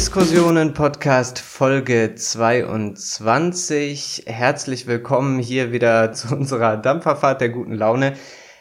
Diskussionen Podcast Folge 22. Herzlich willkommen hier wieder zu unserer Dampferfahrt der guten Laune.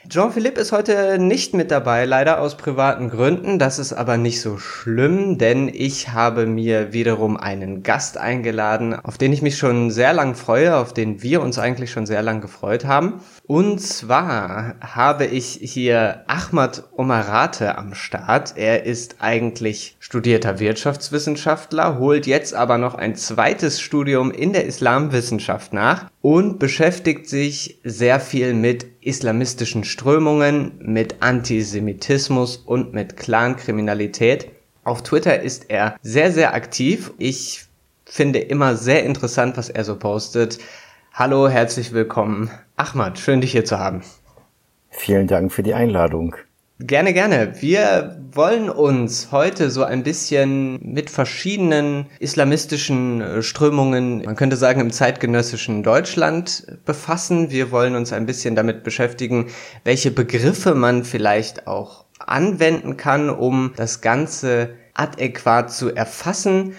Jean-Philippe ist heute nicht mit dabei, leider aus privaten Gründen. Das ist aber nicht so schlimm, denn ich habe mir wiederum einen Gast eingeladen, auf den ich mich schon sehr lang freue, auf den wir uns eigentlich schon sehr lang gefreut haben. Und zwar habe ich hier Ahmad Omarate am Start. Er ist eigentlich studierter Wirtschaftswissenschaftler, holt jetzt aber noch ein zweites Studium in der Islamwissenschaft nach und beschäftigt sich sehr viel mit islamistischen Strömungen, mit Antisemitismus und mit Clankriminalität. Auf Twitter ist er sehr, sehr aktiv. Ich finde immer sehr interessant, was er so postet. Hallo, herzlich willkommen. Ahmad, schön dich hier zu haben. Vielen Dank für die Einladung. Gerne, gerne. Wir wollen uns heute so ein bisschen mit verschiedenen islamistischen äh, Strömungen, man könnte sagen im zeitgenössischen Deutschland befassen. Wir wollen uns ein bisschen damit beschäftigen, welche Begriffe man vielleicht auch anwenden kann, um das Ganze adäquat zu erfassen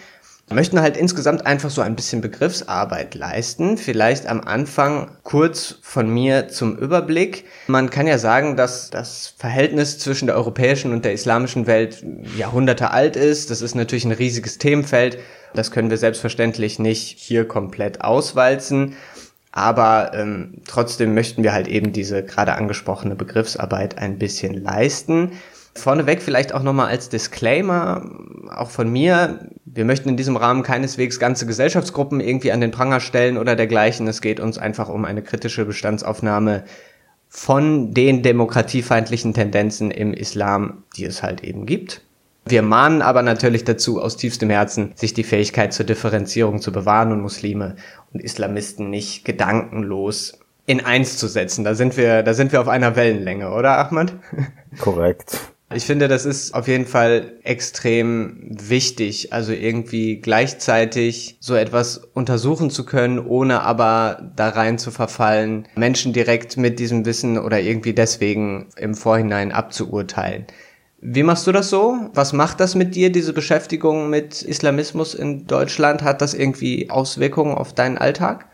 möchten halt insgesamt einfach so ein bisschen Begriffsarbeit leisten. Vielleicht am Anfang kurz von mir zum Überblick. Man kann ja sagen, dass das Verhältnis zwischen der europäischen und der islamischen Welt Jahrhunderte alt ist. Das ist natürlich ein riesiges Themenfeld. Das können wir selbstverständlich nicht hier komplett auswalzen. Aber ähm, trotzdem möchten wir halt eben diese gerade angesprochene Begriffsarbeit ein bisschen leisten. Vorneweg vielleicht auch nochmal als Disclaimer, auch von mir, wir möchten in diesem Rahmen keineswegs ganze Gesellschaftsgruppen irgendwie an den Pranger stellen oder dergleichen. Es geht uns einfach um eine kritische Bestandsaufnahme von den demokratiefeindlichen Tendenzen im Islam, die es halt eben gibt. Wir mahnen aber natürlich dazu, aus tiefstem Herzen, sich die Fähigkeit zur Differenzierung zu bewahren und Muslime und Islamisten nicht gedankenlos in eins zu setzen. Da sind wir, da sind wir auf einer Wellenlänge, oder Ahmad? Korrekt. Ich finde, das ist auf jeden Fall extrem wichtig, also irgendwie gleichzeitig so etwas untersuchen zu können, ohne aber da rein zu verfallen, Menschen direkt mit diesem Wissen oder irgendwie deswegen im Vorhinein abzuurteilen. Wie machst du das so? Was macht das mit dir, diese Beschäftigung mit Islamismus in Deutschland? Hat das irgendwie Auswirkungen auf deinen Alltag?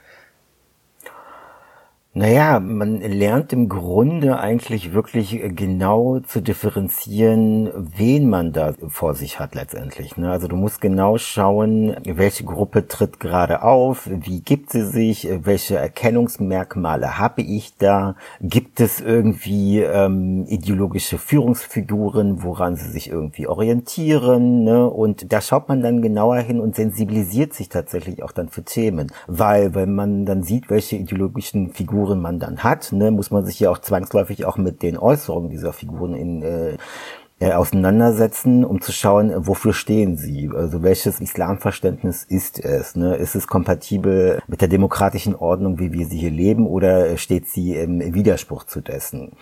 Naja, man lernt im Grunde eigentlich wirklich äh, genau zu differenzieren, wen man da vor sich hat letztendlich. Ne? Also du musst genau schauen, welche Gruppe tritt gerade auf, wie gibt sie sich, welche Erkennungsmerkmale habe ich da, gibt es irgendwie ähm, ideologische Führungsfiguren, woran sie sich irgendwie orientieren. Ne? Und da schaut man dann genauer hin und sensibilisiert sich tatsächlich auch dann für Themen. Weil wenn man dann sieht, welche ideologischen Figuren Figuren man dann hat, ne, muss man sich ja auch zwangsläufig auch mit den Äußerungen dieser Figuren in äh, äh, auseinandersetzen, um zu schauen, wofür stehen sie? Also welches Islamverständnis ist es? Ne? Ist es kompatibel mit der demokratischen Ordnung, wie wir sie hier leben, oder steht sie im Widerspruch zu dessen?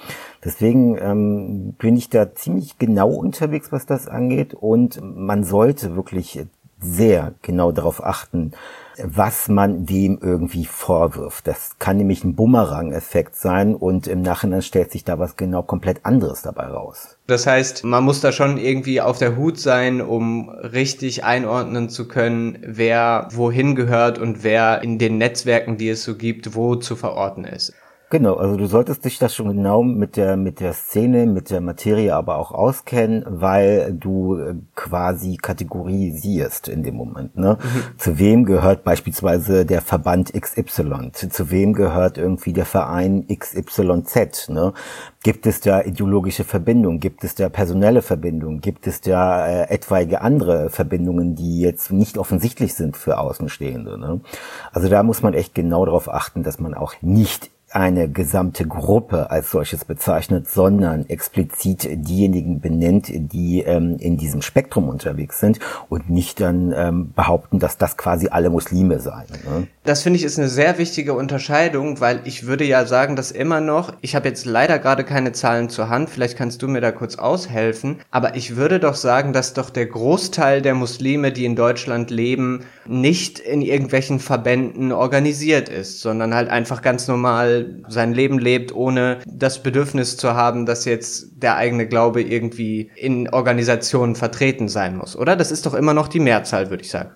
Deswegen ähm, bin ich da ziemlich genau unterwegs, was das angeht, und man sollte wirklich sehr genau darauf achten, was man dem irgendwie vorwirft. Das kann nämlich ein Bumerang-Effekt sein und im Nachhinein stellt sich da was genau komplett anderes dabei raus. Das heißt, man muss da schon irgendwie auf der Hut sein, um richtig einordnen zu können, wer wohin gehört und wer in den Netzwerken, die es so gibt, wo zu verorten ist. Genau, also du solltest dich das schon genau mit der, mit der Szene, mit der Materie aber auch auskennen, weil du äh, quasi kategorisierst in dem Moment. Ne? Mhm. Zu wem gehört beispielsweise der Verband XY? Zu, zu wem gehört irgendwie der Verein XYZ? Ne? Gibt es da ideologische Verbindungen? Gibt es da personelle Verbindungen? Gibt es da äh, etwaige andere Verbindungen, die jetzt nicht offensichtlich sind für Außenstehende? Ne? Also da muss man echt genau darauf achten, dass man auch nicht eine gesamte Gruppe als solches bezeichnet, sondern explizit diejenigen benennt, die ähm, in diesem Spektrum unterwegs sind und nicht dann ähm, behaupten, dass das quasi alle Muslime seien. Ne? Das finde ich ist eine sehr wichtige Unterscheidung, weil ich würde ja sagen, dass immer noch, ich habe jetzt leider gerade keine Zahlen zur Hand, vielleicht kannst du mir da kurz aushelfen, aber ich würde doch sagen, dass doch der Großteil der Muslime, die in Deutschland leben, nicht in irgendwelchen Verbänden organisiert ist, sondern halt einfach ganz normal mal sein Leben lebt, ohne das Bedürfnis zu haben, dass jetzt der eigene Glaube irgendwie in Organisationen vertreten sein muss, oder? Das ist doch immer noch die Mehrzahl, würde ich sagen.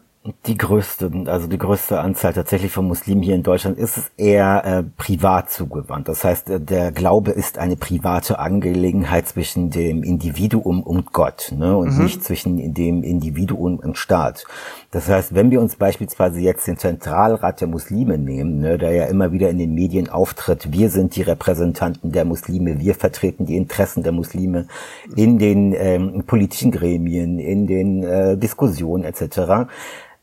Die größte, also die größte Anzahl tatsächlich von Muslimen hier in Deutschland ist es eher äh, privat zugewandt. Das heißt, äh, der Glaube ist eine private Angelegenheit zwischen dem Individuum und Gott ne? und mhm. nicht zwischen dem Individuum und Staat. Das heißt, wenn wir uns beispielsweise jetzt den Zentralrat der Muslime nehmen, ne, der ja immer wieder in den Medien auftritt, wir sind die Repräsentanten der Muslime, wir vertreten die Interessen der Muslime in den ähm, politischen Gremien, in den äh, Diskussionen etc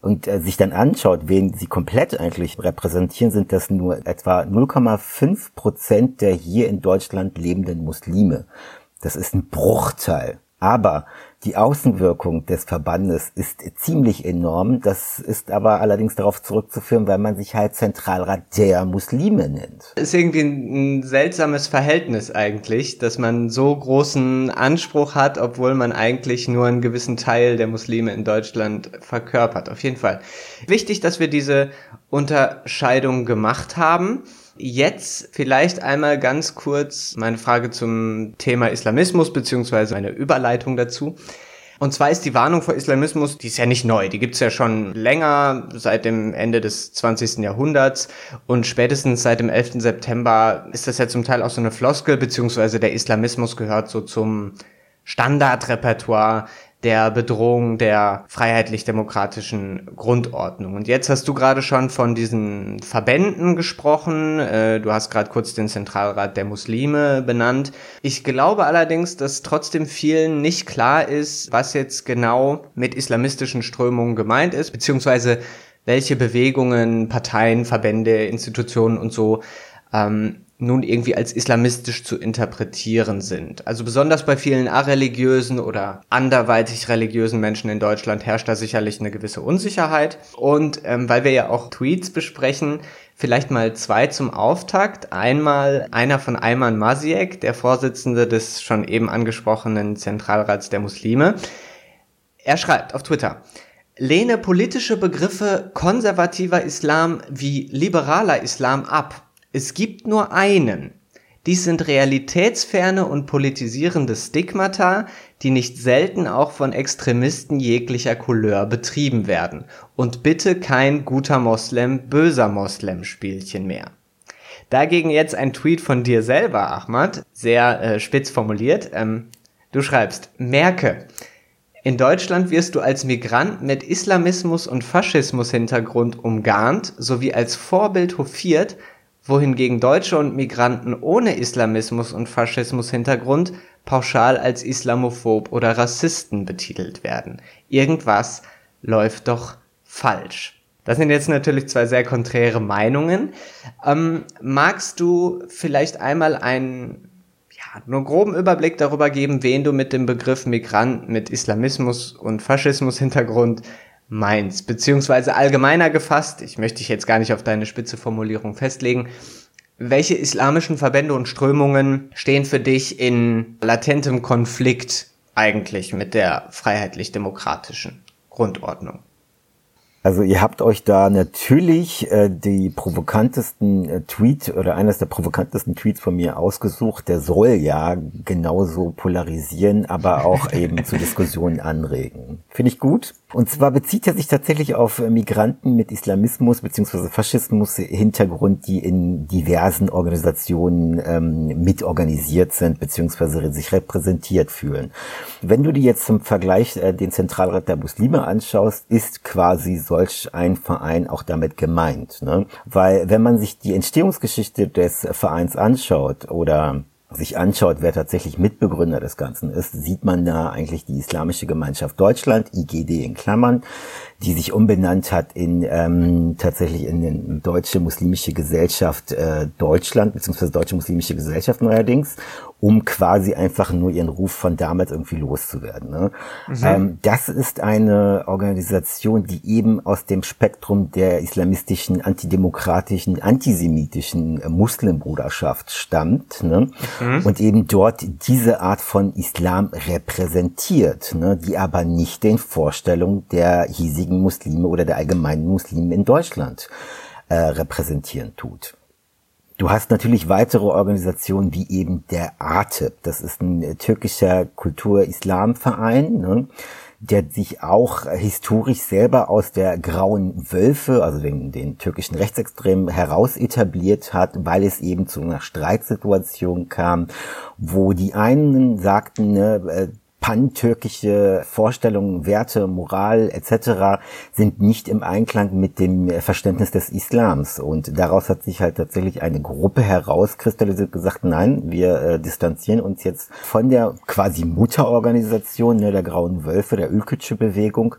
und äh, sich dann anschaut, wen sie komplett eigentlich repräsentieren, sind das nur etwa 0,5 Prozent der hier in Deutschland lebenden Muslime. Das ist ein Bruchteil. Aber die Außenwirkung des Verbandes ist ziemlich enorm. Das ist aber allerdings darauf zurückzuführen, weil man sich halt Zentralrat der Muslime nennt. Ist irgendwie ein seltsames Verhältnis eigentlich, dass man so großen Anspruch hat, obwohl man eigentlich nur einen gewissen Teil der Muslime in Deutschland verkörpert. Auf jeden Fall. Wichtig, dass wir diese Unterscheidung gemacht haben. Jetzt vielleicht einmal ganz kurz meine Frage zum Thema Islamismus beziehungsweise eine Überleitung dazu. Und zwar ist die Warnung vor Islamismus, die ist ja nicht neu, die gibt's ja schon länger, seit dem Ende des 20. Jahrhunderts und spätestens seit dem 11. September ist das ja zum Teil auch so eine Floskel, beziehungsweise der Islamismus gehört so zum Standardrepertoire der Bedrohung der freiheitlich-demokratischen Grundordnung. Und jetzt hast du gerade schon von diesen Verbänden gesprochen. Äh, du hast gerade kurz den Zentralrat der Muslime benannt. Ich glaube allerdings, dass trotzdem vielen nicht klar ist, was jetzt genau mit islamistischen Strömungen gemeint ist, beziehungsweise welche Bewegungen, Parteien, Verbände, Institutionen und so ähm, nun irgendwie als islamistisch zu interpretieren sind. Also besonders bei vielen areligiösen oder anderweitig religiösen Menschen in Deutschland herrscht da sicherlich eine gewisse Unsicherheit. Und ähm, weil wir ja auch Tweets besprechen, vielleicht mal zwei zum Auftakt. Einmal einer von Ayman Masiek, der Vorsitzende des schon eben angesprochenen Zentralrats der Muslime. Er schreibt auf Twitter, lehne politische Begriffe konservativer Islam wie liberaler Islam ab es gibt nur einen. Dies sind realitätsferne und politisierende Stigmata, die nicht selten auch von Extremisten jeglicher Couleur betrieben werden. Und bitte kein guter Moslem, böser Moslem Spielchen mehr. Dagegen jetzt ein Tweet von dir selber, Ahmad, sehr äh, spitz formuliert. Ähm, du schreibst, merke, in Deutschland wirst du als Migrant mit Islamismus und Faschismus Hintergrund umgarnt sowie als Vorbild hofiert, wohingegen Deutsche und Migranten ohne Islamismus und Faschismus-Hintergrund pauschal als Islamophob oder Rassisten betitelt werden. Irgendwas läuft doch falsch. Das sind jetzt natürlich zwei sehr konträre Meinungen. Ähm, magst du vielleicht einmal einen ja, nur groben Überblick darüber geben, wen du mit dem Begriff Migrant mit Islamismus und Faschismus-Hintergrund meins, beziehungsweise allgemeiner gefasst, ich möchte dich jetzt gar nicht auf deine spitze Formulierung festlegen, welche islamischen Verbände und Strömungen stehen für dich in latentem Konflikt eigentlich mit der freiheitlich-demokratischen Grundordnung? Also ihr habt euch da natürlich äh, die provokantesten äh, Tweet oder eines der provokantesten Tweets von mir ausgesucht. Der soll ja genauso polarisieren, aber auch eben zu Diskussionen anregen. Finde ich gut. Und zwar bezieht er sich tatsächlich auf Migranten mit Islamismus bzw. Faschismus Hintergrund, die in diversen Organisationen ähm, mitorganisiert sind bzw. sich repräsentiert fühlen. Wenn du dir jetzt zum Vergleich äh, den Zentralrat der Muslime anschaust, ist quasi solch ein Verein auch damit gemeint. Ne? Weil wenn man sich die Entstehungsgeschichte des Vereins anschaut oder sich anschaut, wer tatsächlich Mitbegründer des Ganzen ist, sieht man da eigentlich die Islamische Gemeinschaft Deutschland, IGD in Klammern, die sich umbenannt hat in ähm, tatsächlich in den Deutsche Muslimische Gesellschaft äh, Deutschland, beziehungsweise Deutsche Muslimische Gesellschaft neuerdings, um quasi einfach nur ihren Ruf von damals irgendwie loszuwerden. Ne? Mhm. Ähm, das ist eine Organisation, die eben aus dem Spektrum der islamistischen, antidemokratischen, antisemitischen äh, Muslimbruderschaft stammt ne? Mhm. und eben dort diese Art von Islam repräsentiert, ne? die aber nicht den Vorstellungen der hiesigen Muslime oder der allgemeinen Muslime in Deutschland äh, repräsentieren tut. Du hast natürlich weitere Organisationen wie eben der ATEP. Das ist ein äh, türkischer Kultur-Islam-Verein. Ne? der sich auch historisch selber aus der grauen Wölfe, also den, den türkischen Rechtsextremen, heraus etabliert hat, weil es eben zu einer Streitsituation kam, wo die einen sagten, ne, äh, pantürkische Vorstellungen, Werte, Moral etc. sind nicht im Einklang mit dem Verständnis des Islams. Und daraus hat sich halt tatsächlich eine Gruppe herauskristallisiert gesagt, nein, wir äh, distanzieren uns jetzt von der quasi Mutterorganisation ne, der Grauen Wölfe, der Ülkütsche Bewegung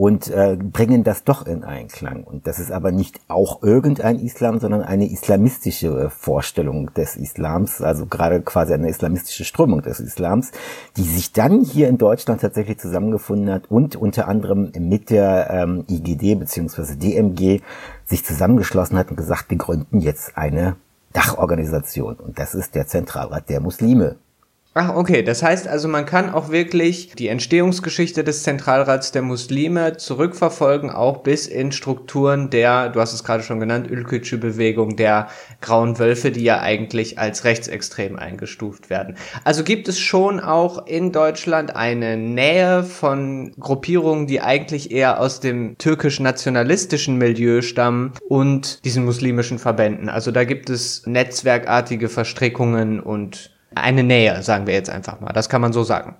und äh, bringen das doch in Einklang. Und das ist aber nicht auch irgendein Islam, sondern eine islamistische äh, Vorstellung des Islams, also gerade quasi eine islamistische Strömung des Islams, die sich dann hier in Deutschland tatsächlich zusammengefunden hat und unter anderem mit der ähm, IGD bzw. DMG sich zusammengeschlossen hat und gesagt, wir gründen jetzt eine Dachorganisation. Und das ist der Zentralrat der Muslime. Ach, okay. Das heißt also, man kann auch wirklich die Entstehungsgeschichte des Zentralrats der Muslime zurückverfolgen, auch bis in Strukturen der, du hast es gerade schon genannt, Ülkücü Bewegung, der Grauen Wölfe, die ja eigentlich als rechtsextrem eingestuft werden. Also gibt es schon auch in Deutschland eine Nähe von Gruppierungen, die eigentlich eher aus dem türkisch-nationalistischen Milieu stammen und diesen muslimischen Verbänden. Also da gibt es netzwerkartige Verstrickungen und eine Nähe, sagen wir jetzt einfach mal. Das kann man so sagen.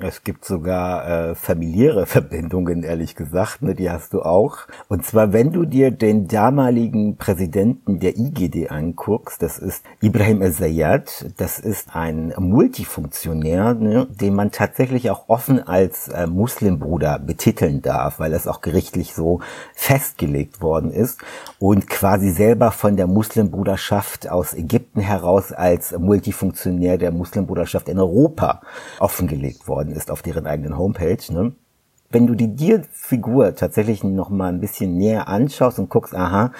Es gibt sogar äh, familiäre Verbindungen, ehrlich gesagt, ne, die hast du auch. Und zwar, wenn du dir den damaligen Präsidenten der IGD anguckst, das ist Ibrahim El-Zayed, das ist ein Multifunktionär, ne, den man tatsächlich auch offen als äh, Muslimbruder betiteln darf, weil das auch gerichtlich so festgelegt worden ist und quasi selber von der Muslimbruderschaft aus Ägypten heraus als Multifunktionär der Muslimbruderschaft in Europa offengelegt worden worden ist auf deren eigenen Homepage. Ne? Wenn du die Dir-Figur tatsächlich noch mal ein bisschen näher anschaust und guckst, aha,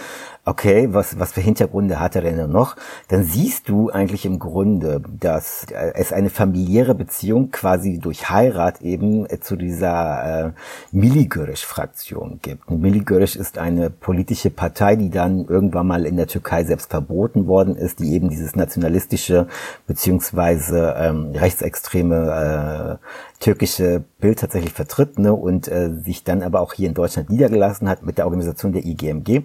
okay, was, was für Hintergründe hat er denn noch, dann siehst du eigentlich im Grunde, dass es eine familiäre Beziehung quasi durch Heirat eben zu dieser äh, Miligörisch-Fraktion gibt. Miligörisch ist eine politische Partei, die dann irgendwann mal in der Türkei selbst verboten worden ist, die eben dieses nationalistische beziehungsweise ähm, rechtsextreme äh, türkische Bild tatsächlich vertritt ne, und äh, sich dann aber auch hier in Deutschland niedergelassen hat mit der Organisation der IGMG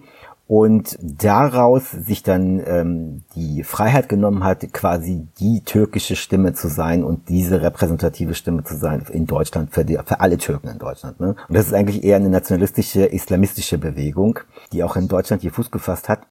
und daraus sich dann ähm, die Freiheit genommen hat, quasi die türkische Stimme zu sein und diese repräsentative Stimme zu sein in Deutschland für, die, für alle Türken in Deutschland. Ne? Und das ist eigentlich eher eine nationalistische, islamistische Bewegung, die auch in Deutschland hier Fuß gefasst hat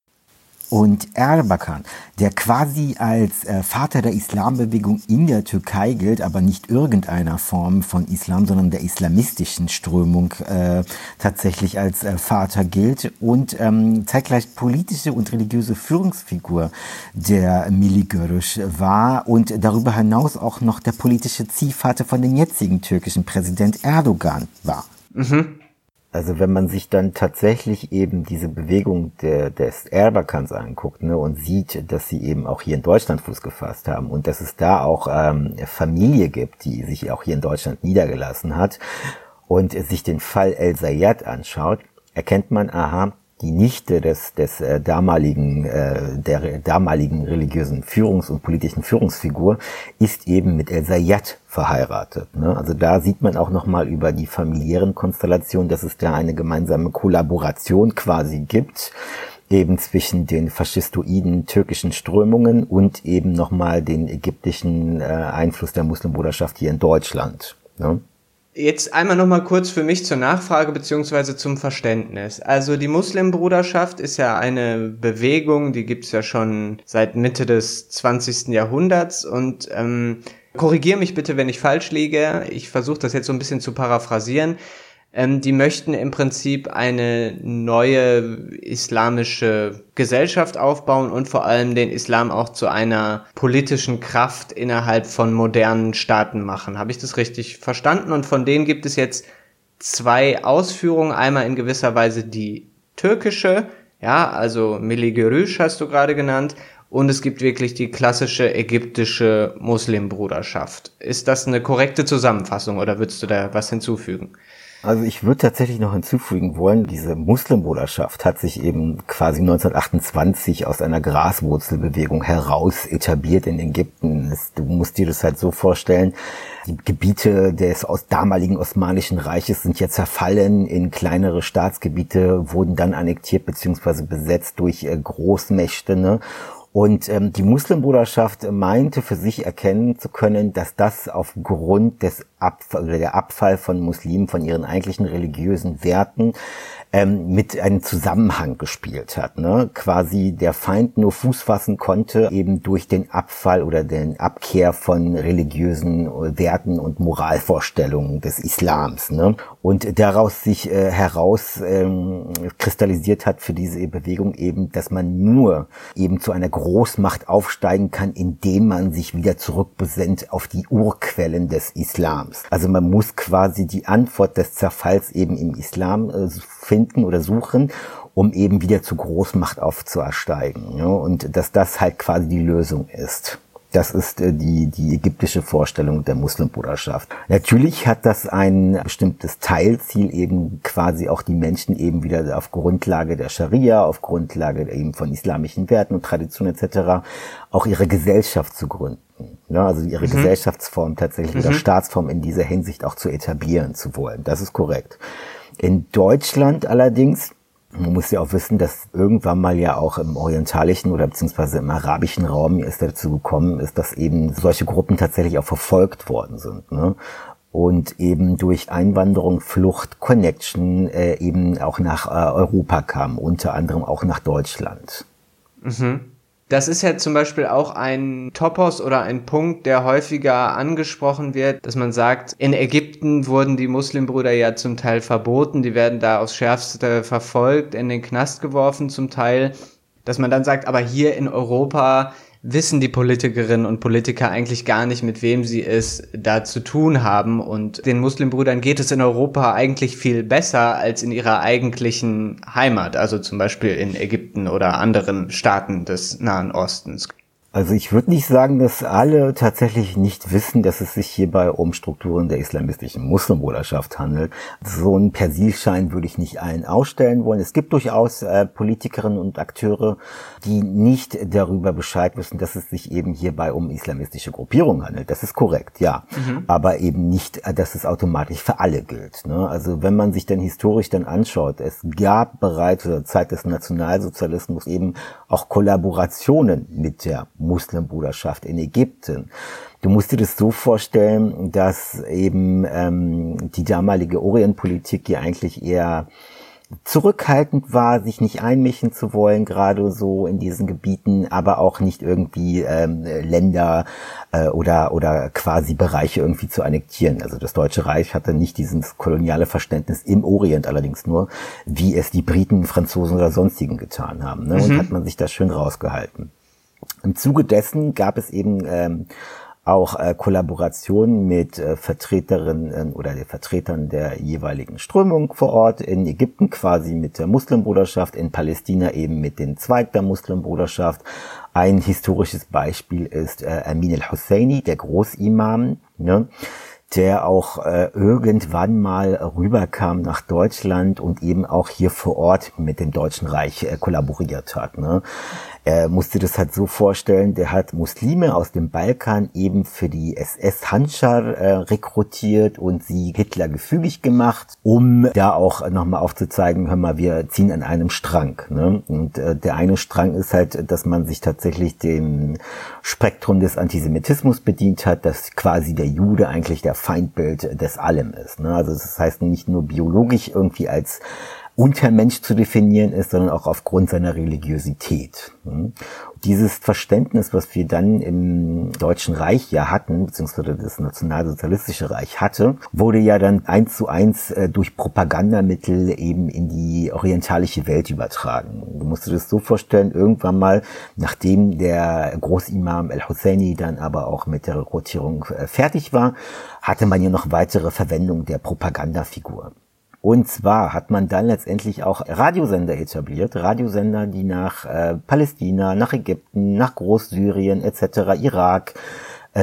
und Erbakan, der quasi als äh, Vater der Islambewegung in der Türkei gilt, aber nicht irgendeiner Form von Islam, sondern der islamistischen Strömung äh, tatsächlich als äh, Vater gilt und ähm, zeitgleich politische und religiöse Führungsfigur der Miligörisch war und darüber hinaus auch noch der politische Ziehvater von dem jetzigen türkischen Präsident Erdogan war. Mhm. Also wenn man sich dann tatsächlich eben diese Bewegung der, des Erbakans anguckt ne, und sieht, dass sie eben auch hier in Deutschland Fuß gefasst haben und dass es da auch ähm, Familie gibt, die sich auch hier in Deutschland niedergelassen hat und sich den Fall El Zayed anschaut, erkennt man, aha, die Nichte des, des äh, damaligen, äh, der damaligen religiösen Führungs- und politischen Führungsfigur ist eben mit El Zayed verheiratet. Ne? Also da sieht man auch nochmal über die familiären Konstellationen, dass es da eine gemeinsame Kollaboration quasi gibt, eben zwischen den faschistoiden türkischen Strömungen und eben nochmal den ägyptischen äh, Einfluss der Muslimbruderschaft hier in Deutschland. Ne? Jetzt einmal noch mal kurz für mich zur Nachfrage beziehungsweise zum Verständnis. Also die Muslimbruderschaft ist ja eine Bewegung, die gibt's ja schon seit Mitte des 20. Jahrhunderts und ähm, korrigier mich bitte, wenn ich falsch liege. Ich versuche das jetzt so ein bisschen zu paraphrasieren. Ähm, die möchten im Prinzip eine neue islamische Gesellschaft aufbauen und vor allem den Islam auch zu einer politischen Kraft innerhalb von modernen Staaten machen. Habe ich das richtig verstanden? Und von denen gibt es jetzt zwei Ausführungen. Einmal in gewisser Weise die türkische, ja, also Milli Görüş hast du gerade genannt, und es gibt wirklich die klassische ägyptische Muslimbruderschaft. Ist das eine korrekte Zusammenfassung oder würdest du da was hinzufügen? Also ich würde tatsächlich noch hinzufügen wollen, diese Muslimbruderschaft hat sich eben quasi 1928 aus einer Graswurzelbewegung heraus etabliert in Ägypten. Du musst dir das halt so vorstellen, die Gebiete des aus damaligen Osmanischen Reiches sind ja zerfallen in kleinere Staatsgebiete, wurden dann annektiert bzw. besetzt durch äh, Großmächte. Ne? Und ähm, die Muslimbruderschaft meinte für sich erkennen zu können, dass das aufgrund des Abfall oder der Abfall von Muslimen von ihren eigentlichen religiösen Werten ähm, mit einem Zusammenhang gespielt hat. Ne? Quasi der Feind nur Fuß fassen konnte, eben durch den Abfall oder den Abkehr von religiösen Werten und Moralvorstellungen des Islams. Ne? Und daraus sich äh, heraus ähm, kristallisiert hat für diese Bewegung eben, dass man nur eben zu einer Großmacht aufsteigen kann, indem man sich wieder zurückbesinnt auf die Urquellen des Islams. Also man muss quasi die Antwort des Zerfalls eben im Islam äh, finden oder suchen, um eben wieder zu Großmacht aufzuersteigen. Ja? Und dass das halt quasi die Lösung ist. Das ist äh, die, die ägyptische Vorstellung der Muslimbruderschaft. Natürlich hat das ein bestimmtes Teilziel, eben quasi auch die Menschen eben wieder auf Grundlage der Scharia, auf Grundlage eben von islamischen Werten und Traditionen etc. auch ihre Gesellschaft zu gründen. Ja, also ihre mhm. Gesellschaftsform tatsächlich mhm. oder Staatsform in dieser Hinsicht auch zu etablieren zu wollen. Das ist korrekt. In Deutschland allerdings, man muss ja auch wissen, dass irgendwann mal ja auch im orientalischen oder beziehungsweise im arabischen Raum es dazu gekommen ist, dass eben solche Gruppen tatsächlich auch verfolgt worden sind. Ne? und eben durch Einwanderung, Flucht, Connection äh, eben auch nach äh, Europa kam, unter anderem auch nach Deutschland. Mhm. Das ist ja zum Beispiel auch ein Topos oder ein Punkt, der häufiger angesprochen wird, dass man sagt, in Ägypten wurden die Muslimbrüder ja zum Teil verboten, die werden da aufs Schärfste verfolgt, in den Knast geworfen zum Teil, dass man dann sagt, aber hier in Europa wissen die Politikerinnen und Politiker eigentlich gar nicht, mit wem sie es da zu tun haben. Und den Muslimbrüdern geht es in Europa eigentlich viel besser als in ihrer eigentlichen Heimat, also zum Beispiel in Ägypten oder anderen Staaten des Nahen Ostens. Also ich würde nicht sagen, dass alle tatsächlich nicht wissen, dass es sich hierbei um Strukturen der islamistischen Muslimbruderschaft handelt. So einen Persilschein würde ich nicht allen ausstellen wollen. Es gibt durchaus äh, Politikerinnen und Akteure, die nicht darüber Bescheid wissen, dass es sich eben hierbei um islamistische Gruppierungen handelt. Das ist korrekt, ja. Mhm. Aber eben nicht, äh, dass es automatisch für alle gilt. Ne? Also wenn man sich dann historisch dann anschaut, es gab bereits zur Zeit des Nationalsozialismus eben auch Kollaborationen mit der Muslimbruderschaft in Ägypten. Du musst dir das so vorstellen, dass eben ähm, die damalige Orientpolitik ja eigentlich eher zurückhaltend war, sich nicht einmischen zu wollen, gerade so in diesen Gebieten, aber auch nicht irgendwie ähm, Länder äh, oder oder quasi Bereiche irgendwie zu annektieren. Also das Deutsche Reich hatte nicht dieses koloniale Verständnis im Orient allerdings nur, wie es die Briten, Franzosen oder sonstigen getan haben. Ne? Und mhm. hat man sich da schön rausgehalten. Im Zuge dessen gab es eben ähm, auch äh, Kollaborationen mit äh, Vertreterinnen oder den Vertretern der jeweiligen Strömung vor Ort in Ägypten quasi mit der Muslimbruderschaft, in Palästina eben mit den Zweig der Muslimbruderschaft. Ein historisches Beispiel ist äh, Amin al-Husseini, der Großimam, ne? der auch äh, irgendwann mal rüberkam nach Deutschland und eben auch hier vor Ort mit dem Deutschen Reich äh, kollaboriert hat. Ne? Er musste das halt so vorstellen, der hat Muslime aus dem Balkan eben für die SS Handschar äh, rekrutiert und sie Hitler gefügig gemacht, um da auch nochmal aufzuzeigen, hör mal, wir ziehen an einem Strang. Ne? Und äh, der eine Strang ist halt, dass man sich tatsächlich dem Spektrum des Antisemitismus bedient hat, dass quasi der Jude eigentlich der Feindbild des Allem ist. Ne? Also das heißt nicht nur biologisch irgendwie als Untermensch zu definieren ist, sondern auch aufgrund seiner Religiosität. Dieses Verständnis, was wir dann im Deutschen Reich ja hatten, beziehungsweise das nationalsozialistische Reich hatte, wurde ja dann eins zu eins äh, durch Propagandamittel eben in die orientalische Welt übertragen. Du musst dir das so vorstellen, irgendwann mal, nachdem der Großimam El-Husseini dann aber auch mit der Rekrutierung äh, fertig war, hatte man ja noch weitere Verwendung der Propagandafigur. Und zwar hat man dann letztendlich auch Radiosender etabliert, Radiosender, die nach äh, Palästina, nach Ägypten, nach Großsyrien etc., Irak,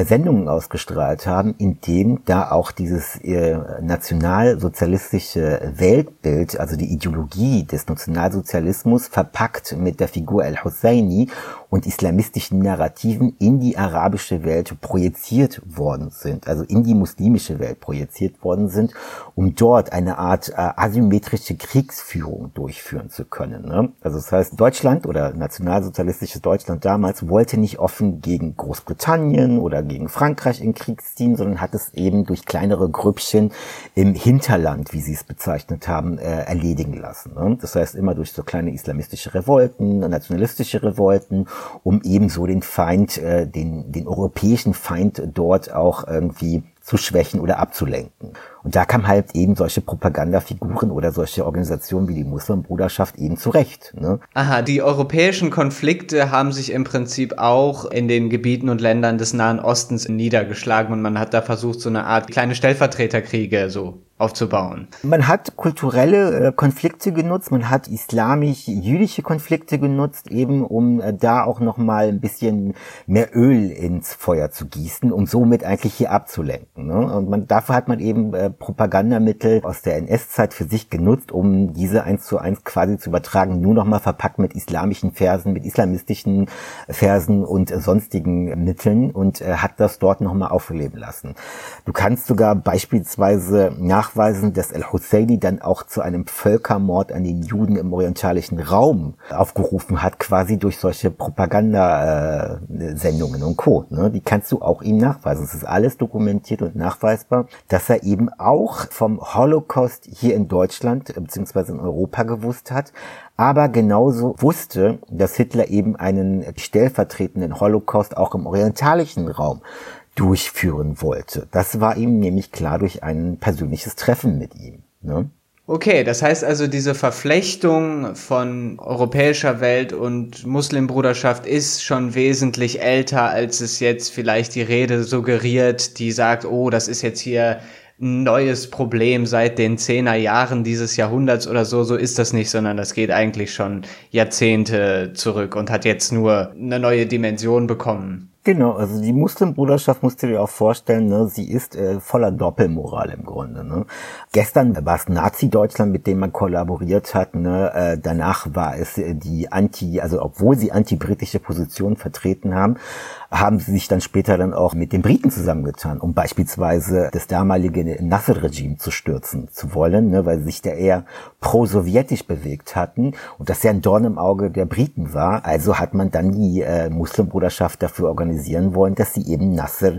Sendungen ausgestrahlt haben, in dem da auch dieses äh, nationalsozialistische Weltbild, also die Ideologie des Nationalsozialismus verpackt mit der Figur al-Husseini und islamistischen Narrativen in die arabische Welt projiziert worden sind, also in die muslimische Welt projiziert worden sind, um dort eine Art äh, asymmetrische Kriegsführung durchführen zu können. Ne? Also das heißt, Deutschland oder nationalsozialistisches Deutschland damals wollte nicht offen gegen Großbritannien oder gegen Frankreich in Krieg ziehen, sondern hat es eben durch kleinere Grüppchen im Hinterland, wie sie es bezeichnet haben, äh, erledigen lassen. Ne? Das heißt immer durch so kleine islamistische Revolten, nationalistische Revolten um ebenso den Feind, äh, den, den europäischen Feind dort auch irgendwie zu schwächen oder abzulenken. Und da kam halt eben solche Propagandafiguren oder solche Organisationen wie die Muslimbruderschaft eben zurecht. Ne? Aha, die europäischen Konflikte haben sich im Prinzip auch in den Gebieten und Ländern des Nahen Ostens niedergeschlagen und man hat da versucht, so eine Art kleine Stellvertreterkriege so aufzubauen. Man hat kulturelle äh, Konflikte genutzt, man hat islamisch-jüdische Konflikte genutzt, eben um äh, da auch nochmal ein bisschen mehr Öl ins Feuer zu gießen, um somit eigentlich hier abzulenken. Ne? Und man, dafür hat man eben äh, Propagandamittel aus der NS-Zeit für sich genutzt, um diese eins zu eins quasi zu übertragen, nur nochmal verpackt mit islamischen Versen, mit islamistischen Versen und äh, sonstigen Mitteln und äh, hat das dort nochmal aufleben lassen. Du kannst sogar beispielsweise nach nachweisen, dass al-Husseini dann auch zu einem Völkermord an den Juden im orientalischen Raum aufgerufen hat, quasi durch solche Propagandasendungen und Co. Ne? Die kannst du auch ihm nachweisen. Es ist alles dokumentiert und nachweisbar, dass er eben auch vom Holocaust hier in Deutschland bzw. in Europa gewusst hat, aber genauso wusste, dass Hitler eben einen stellvertretenden Holocaust auch im orientalischen Raum durchführen wollte. Das war ihm nämlich klar durch ein persönliches Treffen mit ihm. Ne? Okay, das heißt also, diese Verflechtung von europäischer Welt und Muslimbruderschaft ist schon wesentlich älter, als es jetzt vielleicht die Rede suggeriert, die sagt, oh, das ist jetzt hier neues Problem seit den zehner Jahren dieses Jahrhunderts oder so. So ist das nicht, sondern das geht eigentlich schon Jahrzehnte zurück und hat jetzt nur eine neue Dimension bekommen. Genau, also die Muslimbruderschaft musst du dir auch vorstellen, ne, sie ist äh, voller Doppelmoral im Grunde. Ne. Gestern war es Nazi-Deutschland, mit dem man kollaboriert hat. Ne, äh, danach war es äh, die Anti, also obwohl sie anti-britische Positionen vertreten haben, haben sie sich dann später dann auch mit den Briten zusammengetan, um beispielsweise das damalige Nasser-Regime zu stürzen zu wollen, ne, weil sie sich da eher pro-sowjetisch bewegt hatten und das ja ein Dorn im Auge der Briten war. Also hat man dann die äh, Muslimbruderschaft dafür organisieren wollen, dass sie eben Nasser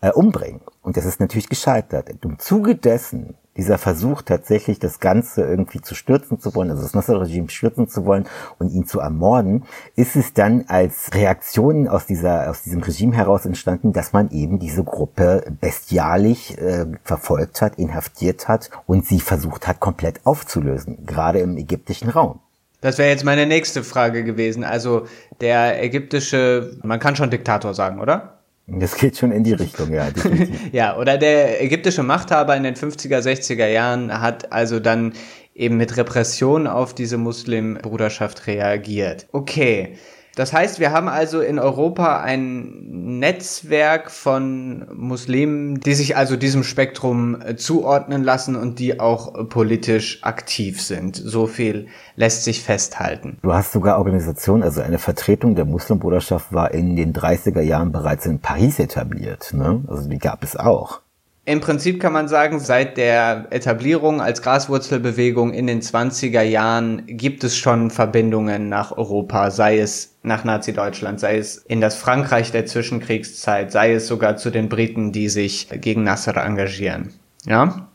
äh, umbringen. Und das ist natürlich gescheitert. Im Zuge dessen dieser Versuch tatsächlich das Ganze irgendwie zu stürzen zu wollen, also das Nasser-Regime stürzen zu wollen und ihn zu ermorden, ist es dann als Reaktion aus dieser aus diesem Regime heraus entstanden, dass man eben diese Gruppe bestialisch äh, verfolgt hat, inhaftiert hat und sie versucht hat komplett aufzulösen, gerade im ägyptischen Raum. Das wäre jetzt meine nächste Frage gewesen. Also der ägyptische, man kann schon Diktator sagen, oder? Das geht schon in die Richtung, ja. ja, oder der ägyptische Machthaber in den 50er, 60er Jahren hat also dann eben mit Repression auf diese Muslimbruderschaft reagiert. Okay. Das heißt, wir haben also in Europa ein Netzwerk von Muslimen, die sich also diesem Spektrum äh, zuordnen lassen und die auch äh, politisch aktiv sind. So viel lässt sich festhalten. Du hast sogar Organisationen, also eine Vertretung der Muslimbruderschaft war in den 30er Jahren bereits in Paris etabliert. Ne? Also die gab es auch. Im Prinzip kann man sagen, seit der Etablierung als Graswurzelbewegung in den 20er Jahren gibt es schon Verbindungen nach Europa, sei es nach Nazi-Deutschland, sei es in das Frankreich der Zwischenkriegszeit, sei es sogar zu den Briten, die sich gegen Nasser engagieren. Ja?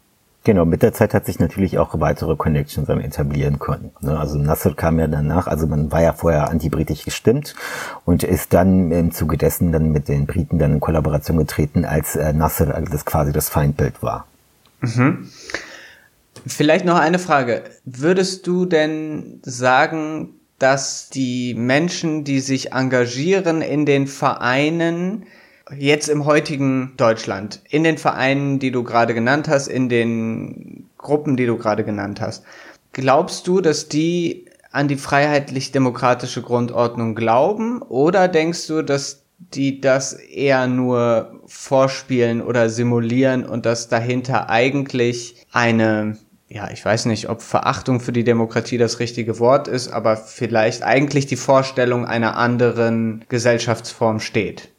Genau, mit der Zeit hat sich natürlich auch weitere Connections dann etablieren können. Ne? Also Nasser kam ja danach, also man war ja vorher antibritisch gestimmt und ist dann im Zuge dessen dann mit den Briten dann in Kollaboration getreten, als äh, Nasser das quasi das Feindbild war. Mhm. Vielleicht noch eine Frage. Würdest du denn sagen, dass die Menschen, die sich engagieren in den Vereinen, jetzt im heutigen Deutschland, in den Vereinen, die du gerade genannt hast, in den Gruppen, die du gerade genannt hast, glaubst du, dass die an die freiheitlich-demokratische Grundordnung glauben? Oder denkst du, dass die das eher nur vorspielen oder simulieren und dass dahinter eigentlich eine, ja, ich weiß nicht, ob Verachtung für die Demokratie das richtige Wort ist, aber vielleicht eigentlich die Vorstellung einer anderen Gesellschaftsform steht.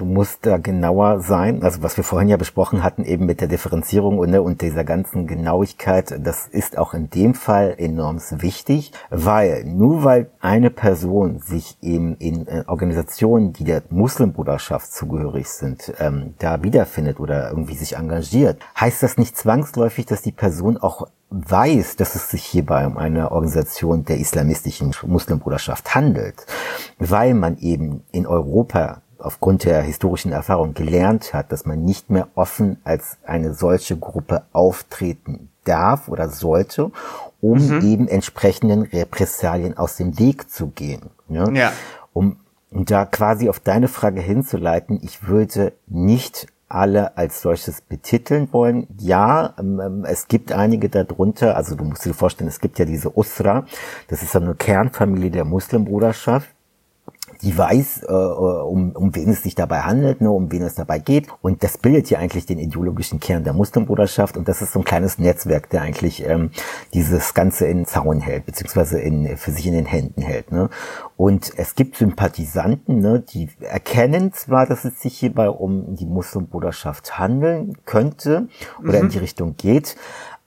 Du musst da genauer sein. Also was wir vorhin ja besprochen hatten, eben mit der Differenzierung und, ne, und dieser ganzen Genauigkeit, das ist auch in dem Fall enorm wichtig, weil nur weil eine Person sich eben in äh, Organisationen, die der Muslimbruderschaft zugehörig sind, ähm, da wiederfindet oder irgendwie sich engagiert, heißt das nicht zwangsläufig, dass die Person auch weiß, dass es sich hierbei um eine Organisation der islamistischen Muslimbruderschaft handelt, weil man eben in Europa aufgrund der historischen Erfahrung gelernt hat, dass man nicht mehr offen als eine solche Gruppe auftreten darf oder sollte, um mhm. eben entsprechenden Repressalien aus dem Weg zu gehen. Ne? Ja. Um, um da quasi auf deine Frage hinzuleiten, ich würde nicht alle als solches betiteln wollen. Ja, ähm, ähm, es gibt einige darunter, also du musst dir vorstellen, es gibt ja diese Usra, das ist eine Kernfamilie der Muslimbruderschaft die weiß, äh, um, um wen es sich dabei handelt, ne, um wen es dabei geht. Und das bildet ja eigentlich den ideologischen Kern der Muslimbruderschaft. Und das ist so ein kleines Netzwerk, der eigentlich ähm, dieses Ganze in Zaun hält, beziehungsweise in, für sich in den Händen hält. Ne. Und es gibt Sympathisanten, ne, die erkennen zwar, dass es sich hierbei um die Muslimbruderschaft handeln könnte oder mhm. in die Richtung geht,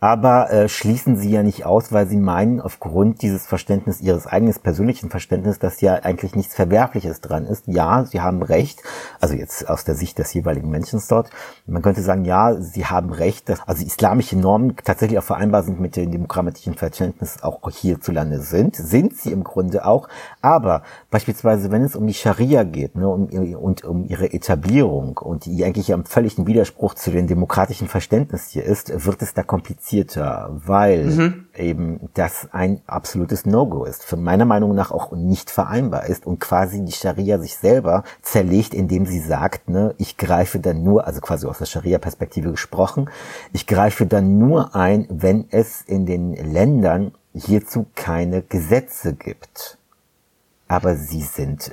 aber äh, schließen sie ja nicht aus, weil sie meinen, aufgrund dieses Verständnis, ihres eigenen persönlichen Verständnisses, dass ja eigentlich nichts Verwerfliches dran ist. Ja, sie haben recht, also jetzt aus der Sicht des jeweiligen Menschen dort. Man könnte sagen, ja, sie haben recht, dass also islamische Normen tatsächlich auch vereinbar sind mit dem demokratischen Verständnis auch hierzulande sind. Sind sie im Grunde auch. Aber beispielsweise, wenn es um die Scharia geht ne, um, und um ihre Etablierung und die eigentlich am völligen Widerspruch zu dem demokratischen Verständnis hier ist, wird es da kompliziert komplizierter, weil mhm. eben das ein absolutes No-Go ist. Für meiner Meinung nach auch nicht vereinbar ist und quasi die Scharia sich selber zerlegt, indem sie sagt, ne, ich greife dann nur, also quasi aus der Scharia-Perspektive gesprochen, ich greife dann nur ein, wenn es in den Ländern hierzu keine Gesetze gibt. Aber sie sind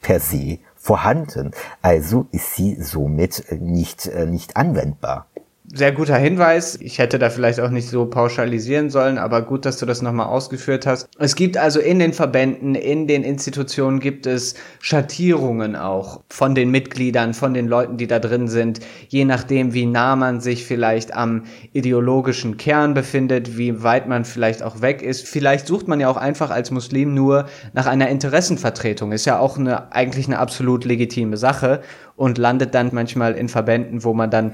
per se vorhanden. Also ist sie somit nicht, äh, nicht anwendbar sehr guter Hinweis. Ich hätte da vielleicht auch nicht so pauschalisieren sollen, aber gut, dass du das nochmal ausgeführt hast. Es gibt also in den Verbänden, in den Institutionen gibt es Schattierungen auch von den Mitgliedern, von den Leuten, die da drin sind, je nachdem, wie nah man sich vielleicht am ideologischen Kern befindet, wie weit man vielleicht auch weg ist. Vielleicht sucht man ja auch einfach als Muslim nur nach einer Interessenvertretung. Ist ja auch eine, eigentlich eine absolut legitime Sache und landet dann manchmal in Verbänden, wo man dann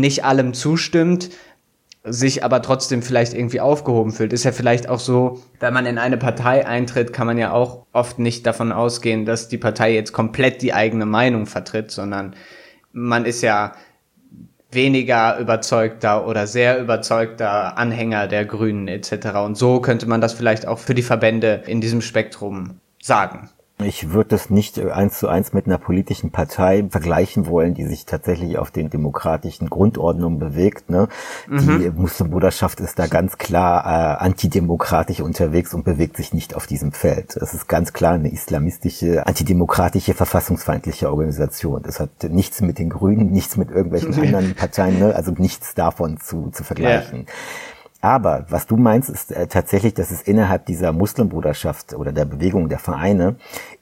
nicht allem zustimmt, sich aber trotzdem vielleicht irgendwie aufgehoben fühlt. Ist ja vielleicht auch so, wenn man in eine Partei eintritt, kann man ja auch oft nicht davon ausgehen, dass die Partei jetzt komplett die eigene Meinung vertritt, sondern man ist ja weniger überzeugter oder sehr überzeugter Anhänger der Grünen etc. Und so könnte man das vielleicht auch für die Verbände in diesem Spektrum sagen. Ich würde das nicht eins zu eins mit einer politischen Partei vergleichen wollen, die sich tatsächlich auf den demokratischen Grundordnungen bewegt. Ne? Mhm. Die Muslimbruderschaft ist da ganz klar äh, antidemokratisch unterwegs und bewegt sich nicht auf diesem Feld. Es ist ganz klar eine islamistische, antidemokratische, verfassungsfeindliche Organisation. Das hat nichts mit den Grünen, nichts mit irgendwelchen anderen Parteien, ne? also nichts davon zu, zu vergleichen. Yeah. Aber was du meinst, ist äh, tatsächlich, dass es innerhalb dieser Muslimbruderschaft oder der Bewegung der Vereine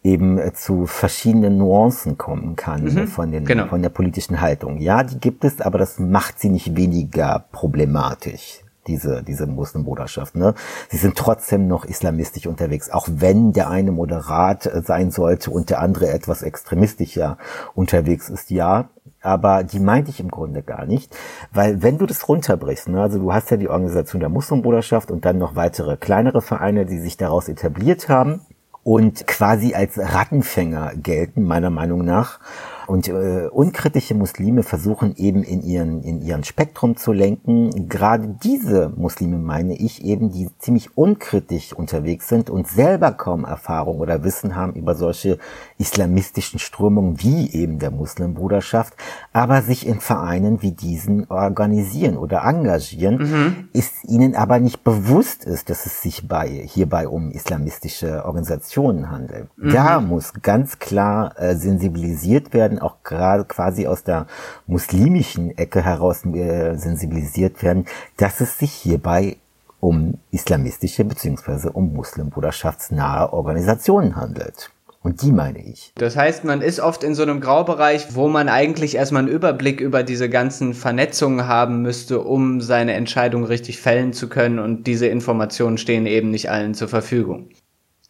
eben äh, zu verschiedenen Nuancen kommen kann mhm, von, den, genau. von der politischen Haltung. Ja, die gibt es, aber das macht sie nicht weniger problematisch diese, diese Muslimbruderschaft. Ne? Sie sind trotzdem noch islamistisch unterwegs, auch wenn der eine moderat äh, sein sollte und der andere etwas extremistischer unterwegs ist. Ja, aber die meinte ich im Grunde gar nicht, weil wenn du das runterbrichst, ne, also du hast ja die Organisation der Muslimbruderschaft und dann noch weitere kleinere Vereine, die sich daraus etabliert haben und quasi als Rattenfänger gelten, meiner Meinung nach, Und äh, unkritische Muslime versuchen eben in ihren, in ihren Spektrum zu lenken. Gerade diese Muslime meine ich eben, die ziemlich unkritisch unterwegs sind und selber kaum Erfahrung oder Wissen haben über solche islamistischen Strömungen wie eben der Muslimbruderschaft, aber sich in Vereinen wie diesen organisieren oder engagieren, mhm. ist ihnen aber nicht bewusst ist, dass es sich bei, hierbei um islamistische Organisationen handelt. Mhm. Da muss ganz klar äh, sensibilisiert werden, auch gerade quasi aus der muslimischen Ecke heraus äh, sensibilisiert werden, dass es sich hierbei um islamistische bzw. um muslimbruderschaftsnahe Organisationen handelt. Und die meine ich. Das heißt, man ist oft in so einem Graubereich, wo man eigentlich erstmal einen Überblick über diese ganzen Vernetzungen haben müsste, um seine Entscheidung richtig fällen zu können. Und diese Informationen stehen eben nicht allen zur Verfügung.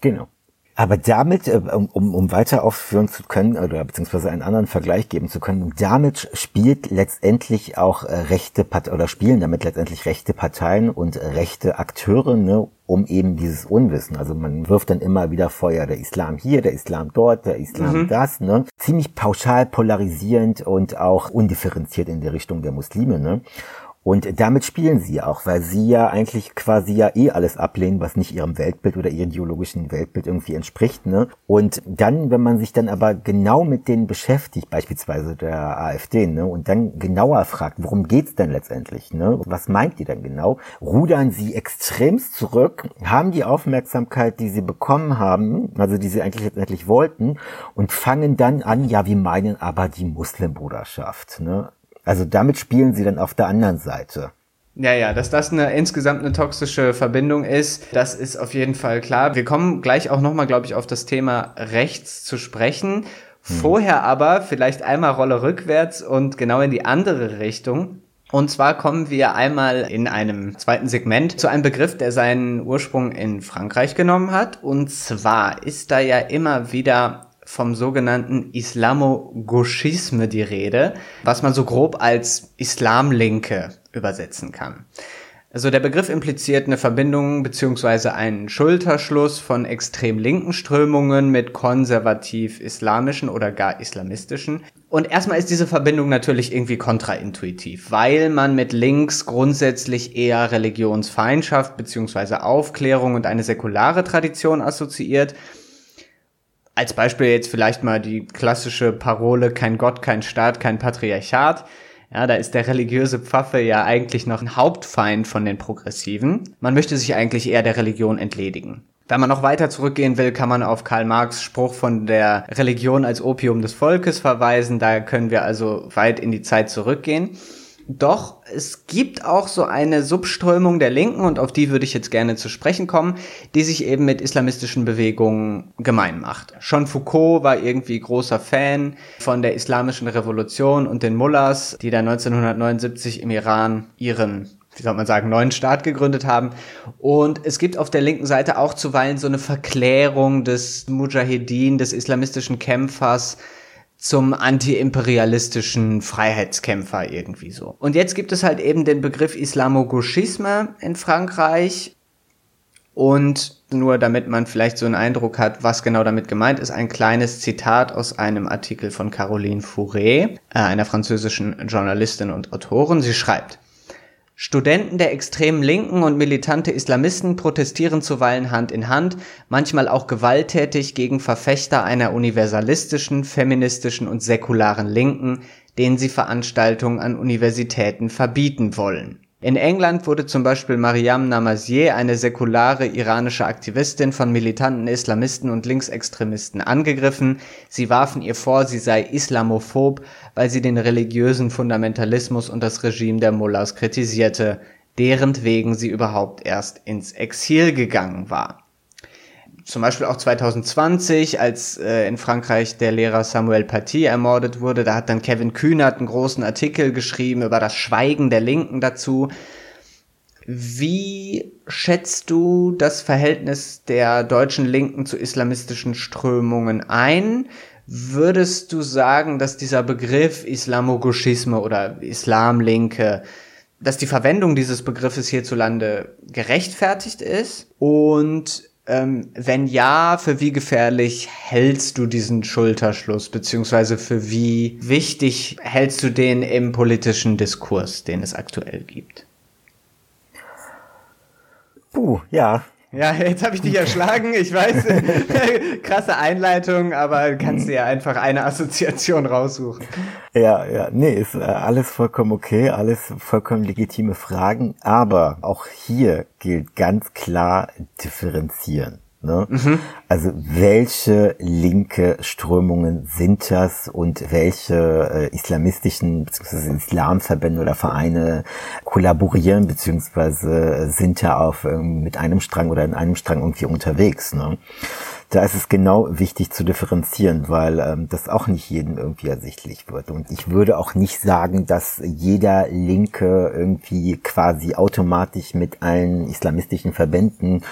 Genau. Aber damit, äh, um, um weiter aufführen zu können, oder beziehungsweise einen anderen Vergleich geben zu können, damit spielt letztendlich auch äh, rechte Part oder spielen damit letztendlich rechte Parteien und rechte Akteure, ne, um eben dieses Unwissen. Also man wirft dann immer wieder Feuer, der Islam hier, der Islam dort, der Islam mhm. das, ne? Ziemlich pauschal polarisierend und auch undifferenziert in der Richtung der Muslime, ne? Und damit spielen sie auch, weil sie ja eigentlich quasi ja eh alles ablehnen, was nicht ihrem Weltbild oder ihrem ideologischen Weltbild irgendwie entspricht. Ne? Und dann, wenn man sich dann aber genau mit denen beschäftigt, beispielsweise der AfD, ne, und dann genauer fragt, worum geht's denn letztendlich? Ne? Was meint ihr denn genau? Rudern sie extremst zurück, haben die Aufmerksamkeit, die sie bekommen haben, also die sie eigentlich letztendlich wollten, und fangen dann an, ja, wir meinen aber die Muslimbruderschaft. Ne? Also damit spielen sie dann auf der anderen Seite. Ja, ja, dass das eine insgesamt eine toxische Verbindung ist, das ist auf jeden Fall klar. Wir kommen gleich auch nochmal, glaube ich, auf das Thema rechts zu sprechen. Hm. Vorher aber vielleicht einmal Rolle rückwärts und genau in die andere Richtung. Und zwar kommen wir einmal in einem zweiten Segment zu einem Begriff, der seinen Ursprung in Frankreich genommen hat. Und zwar ist da ja immer wieder vom sogenannten Islamo-Gauchisme die Rede, was man so grob als Islamlinke übersetzen kann. Also der Begriff impliziert eine Verbindung beziehungsweise einen Schulterschluss von extrem linken Strömungen mit konservativ-islamischen oder gar islamistischen. Und erstmal ist diese Verbindung natürlich irgendwie kontraintuitiv, weil man mit links grundsätzlich eher Religionsfeindschaft beziehungsweise Aufklärung und eine säkulare Tradition assoziiert als Beispiel jetzt vielleicht mal die klassische Parole kein Gott, kein Staat, kein Patriarchat. Ja, da ist der religiöse Pfaffe ja eigentlich noch ein Hauptfeind von den Progressiven. Man möchte sich eigentlich eher der Religion entledigen. Wenn man noch weiter zurückgehen will, kann man auf Karl Marx Spruch von der Religion als Opium des Volkes verweisen. Da können wir also weit in die Zeit zurückgehen. Doch es gibt auch so eine Subströmung der Linken, und auf die würde ich jetzt gerne zu sprechen kommen, die sich eben mit islamistischen Bewegungen gemein macht. Schon Foucault war irgendwie großer Fan von der islamischen Revolution und den Mullahs, die da 1979 im Iran ihren wie soll man sagen, neuen Staat gegründet haben. Und es gibt auf der linken Seite auch zuweilen so eine Verklärung des Mujahedin, des islamistischen Kämpfers, zum antiimperialistischen Freiheitskämpfer irgendwie so. Und jetzt gibt es halt eben den Begriff Islamogauchisme in Frankreich. Und nur damit man vielleicht so einen Eindruck hat, was genau damit gemeint ist, ein kleines Zitat aus einem Artikel von Caroline Fourré, äh, einer französischen Journalistin und Autorin. Sie schreibt, Studenten der extremen Linken und militante Islamisten protestieren zuweilen Hand in Hand, manchmal auch gewalttätig gegen Verfechter einer universalistischen, feministischen und säkularen Linken, denen sie Veranstaltungen an Universitäten verbieten wollen in England wurde zum Beispiel Mariam Namazieh, eine säkulare iranische Aktivistin, von militanten Islamisten und Linksextremisten angegriffen. Sie warfen ihr vor, sie sei islamophob, weil sie den religiösen Fundamentalismus und das Regime der Mullahs kritisierte, deren wegen sie überhaupt erst ins Exil gegangen war zum Beispiel auch 2020, als äh, in Frankreich der Lehrer Samuel Paty ermordet wurde, da hat dann Kevin Kühnert einen großen Artikel geschrieben über das Schweigen der Linken dazu. Wie schätzt du das Verhältnis der deutschen Linken zu islamistischen Strömungen ein? Würdest du sagen, dass dieser Begriff Islamogoschisme oder Islamlinke, dass die Verwendung dieses Begriffes hierzulande gerechtfertigt ist? Und Ähm, wenn ja, für wie gefährlich hältst du diesen Schulterschluss, beziehungsweise für wie wichtig hältst du den im politischen Diskurs, den es aktuell gibt? Puh, ja, ja, jetzt habe ich dich erschlagen. Ich weiß, krasse Einleitung, aber kannst dir ja einfach eine Assoziation raussuchen. Ja, ja, nee, ist äh, alles vollkommen okay, alles vollkommen legitime Fragen, aber auch hier gilt ganz klar differenzieren. Ne? Mhm. Also welche linke Strömungen sind das und welche äh, islamistischen bzw. Islamverbände oder Vereine kollaborieren bzw. sind da auf ähm, mit einem Strang oder in einem Strang irgendwie unterwegs. Ne? Da ist es genau wichtig zu differenzieren, weil ähm, das auch nicht jedem irgendwie ersichtlich wird. Und ich würde auch nicht sagen, dass jeder Linke irgendwie quasi automatisch mit allen islamistischen Verbänden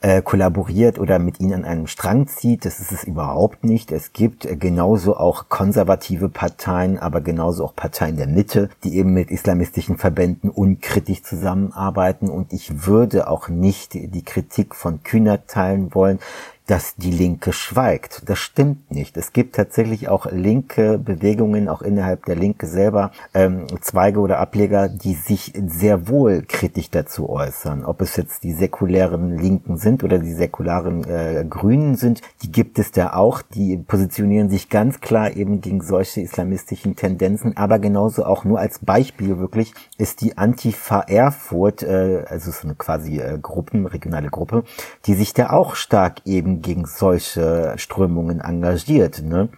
äh, kollaboriert oder mit ihnen an einem Strang zieht. Das ist es überhaupt nicht. Es gibt äh, genauso auch konservative Parteien, aber genauso auch Parteien der Mitte, die eben mit islamistischen Verbänden unkritisch zusammenarbeiten. Und ich würde auch nicht die Kritik von Kühner teilen wollen, dass die Linke schweigt. Das stimmt nicht. Es gibt tatsächlich auch linke Bewegungen, auch innerhalb der Linke selber, ähm, Zweige oder Ableger, die sich sehr wohl kritisch dazu äußern. Ob es jetzt die säkulären Linken sind oder die säkularen äh, Grünen sind, die gibt es da auch. Die positionieren sich ganz klar eben gegen solche islamistischen Tendenzen, aber genauso auch nur als Beispiel wirklich ist die Antifa Erfurt, äh, also so eine quasi äh, Gruppen, regionale Gruppe, die sich da auch stark eben gegen solche Strömungen engagiert. Ne?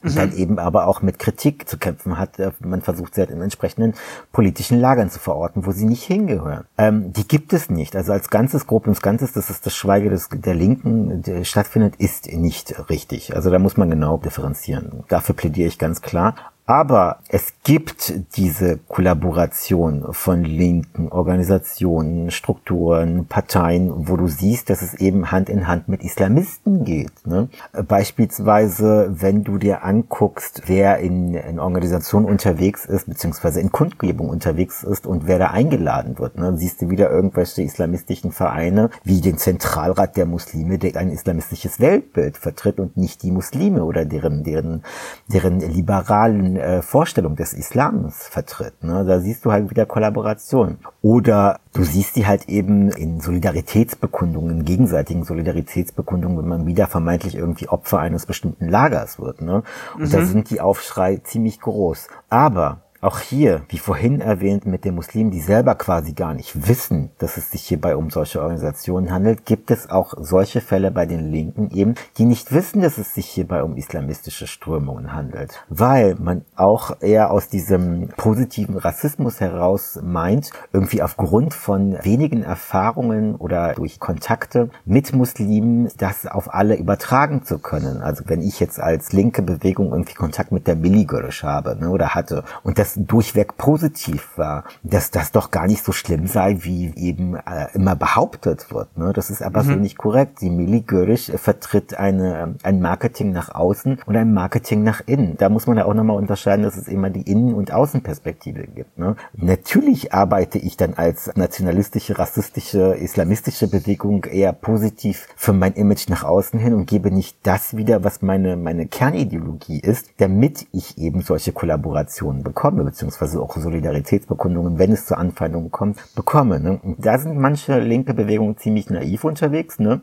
Und mhm. dann eben aber auch mit Kritik zu kämpfen hat. Äh, man versucht sie halt in entsprechenden politischen Lagern zu verorten, wo sie nicht hingehören. Ähm, die gibt es nicht. Also als ganzes Gruppe ins Ganzes, das ist das Schweige des, der Linken der stattfindet, ist nicht richtig. Also da muss man genau differenzieren. Dafür plädiere ich ganz klar. Aber es gibt diese Kollaboration von linken Organisationen, Strukturen, Parteien, wo du siehst, dass es eben Hand in Hand mit Islamisten geht. Ne? Beispielsweise, wenn du dir anguckst, wer in, in Organisationen unterwegs ist, beziehungsweise in Kundgebung unterwegs ist und wer da eingeladen wird. Ne? Siehst du wieder irgendwelche islamistischen Vereine, wie den Zentralrat der Muslime, der ein islamistisches Weltbild vertritt und nicht die Muslime oder deren, deren, deren liberalen äh, Vorstellung des Islams vertritt. Ne? Da siehst du halt wieder Kollaboration. Oder du siehst die halt eben in Solidaritätsbekundungen, gegenseitigen Solidaritätsbekundungen, wenn man wieder vermeintlich irgendwie Opfer eines bestimmten Lagers wird. Ne? Und mhm. da sind die Aufschrei ziemlich groß. Aber auch hier, wie vorhin erwähnt, mit den Muslimen, die selber quasi gar nicht wissen, dass es sich hierbei um solche Organisationen handelt, gibt es auch solche Fälle bei den Linken eben, die nicht wissen, dass es sich hierbei um islamistische Strömungen handelt. Weil man auch eher aus diesem positiven Rassismus heraus meint, irgendwie aufgrund von wenigen Erfahrungen oder durch Kontakte mit Muslimen das auf alle übertragen zu können. Also wenn ich jetzt als linke Bewegung irgendwie Kontakt mit der Milligörisch habe ne, oder hatte und das das durchweg positiv war, dass das doch gar nicht so schlimm sei, wie eben äh, immer behauptet wird. Ne? Das ist aber mhm. so nicht korrekt. Die Mili Görisch vertritt eine, ein Marketing nach außen und ein Marketing nach innen. Da muss man ja auch nochmal unterscheiden, dass es immer die Innen- und Außenperspektive gibt. Ne? Natürlich arbeite ich dann als nationalistische, rassistische, islamistische Bewegung eher positiv für mein Image nach außen hin und gebe nicht das wieder, was meine, meine Kernideologie ist, damit ich eben solche Kollaborationen bekomme bekomme, beziehungsweise auch Solidaritätsbekundungen, wenn es zu Anfeindungen kommt, bekomme. Ne? Und da sind manche linke Bewegungen ziemlich naiv unterwegs, ne?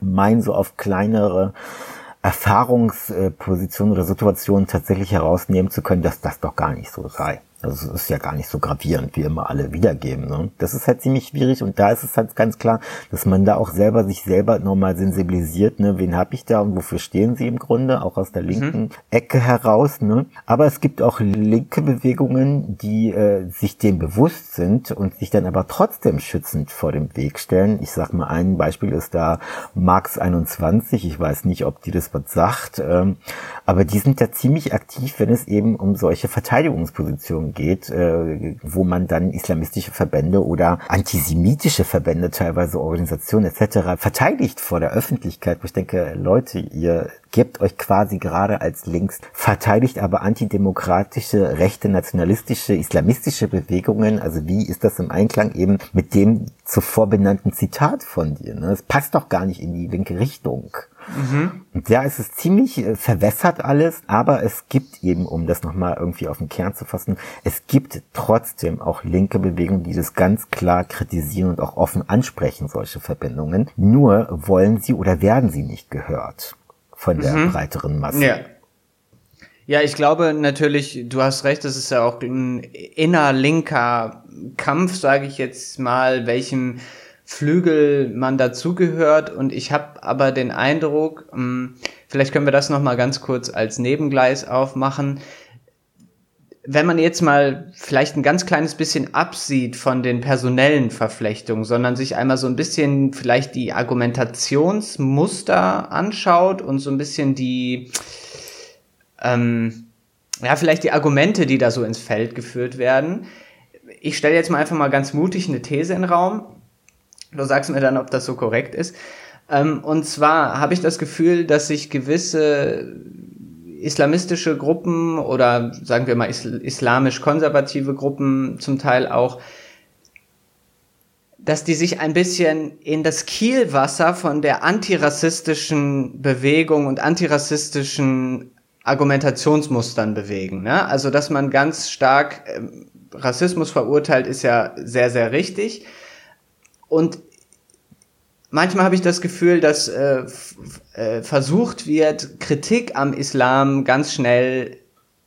meinen so auf kleinere Erfahrungspositionen oder Situationen tatsächlich herausnehmen zu können, dass das doch gar nicht so sei. Also es ist ja gar nicht so gravierend, wie immer alle wiedergeben. Ne? Das ist halt ziemlich schwierig und da ist es halt ganz klar, dass man da auch selber sich selber nochmal sensibilisiert, ne? wen habe ich da und wofür stehen sie im Grunde, auch aus der mhm. linken mhm. Ecke heraus. Ne? Aber es gibt auch linke Bewegungen, die äh, sich dem bewusst sind und sich dann aber trotzdem schützend vor dem Weg stellen. Ich sag mal, ein Beispiel ist da Marx 21, ich weiß nicht, ob die das was sagt, ähm, aber die sind da ziemlich aktiv, wenn es eben um solche Verteidigungspositionen Geht, äh, wo man dann islamistische Verbände oder antisemitische Verbände, teilweise Organisationen etc. verteidigt vor der Öffentlichkeit, wo ich denke, Leute, ihr gebt euch quasi gerade als links, verteidigt aber antidemokratische, rechte, nationalistische, islamistische Bewegungen. Also wie ist das im Einklang eben mit dem zuvor benannten Zitat von dir? Ne? Das passt doch gar nicht in die linke Richtung. Mhm. Und ja, es ist ziemlich äh, verwässert alles, aber es gibt eben, um das nochmal irgendwie auf den Kern zu fassen, es gibt trotzdem auch linke Bewegungen, die das ganz klar kritisieren und auch offen ansprechen, solche Verbindungen. Nur wollen sie oder werden sie nicht gehört von der mhm. breiteren Masse. Ja. Ja, ich glaube natürlich, du hast recht, das ist ja auch ein innerlinker Kampf, sage ich jetzt mal, welchem Flügel man dazugehört. Und ich habe aber den Eindruck, hm, vielleicht können wir das noch mal ganz kurz als Nebengleis aufmachen. Wenn man jetzt mal vielleicht ein ganz kleines bisschen absieht von den personellen Verflechtungen, sondern sich einmal so ein bisschen vielleicht die Argumentationsmuster anschaut und so ein bisschen die, ähm, ja, vielleicht die Argumente, die da so ins Feld geführt werden. Ich stelle jetzt mal einfach mal ganz mutig eine These in den Raum. Du sagst mir dann, ob das so korrekt ist. Ähm, und zwar habe ich das Gefühl, dass sich gewisse islamistische Gruppen oder sagen wir mal islamisch-konservative Gruppen zum Teil auch, dass die sich ein bisschen in das Kielwasser von der antirassistischen Bewegung und antirassistischen Argumentationsmustern bewegen. Ne? Also, dass man ganz stark ähm, Rassismus verurteilt, ist ja sehr, sehr richtig. Und manchmal habe ich das Gefühl, dass äh, äh, versucht wird, Kritik am Islam ganz schnell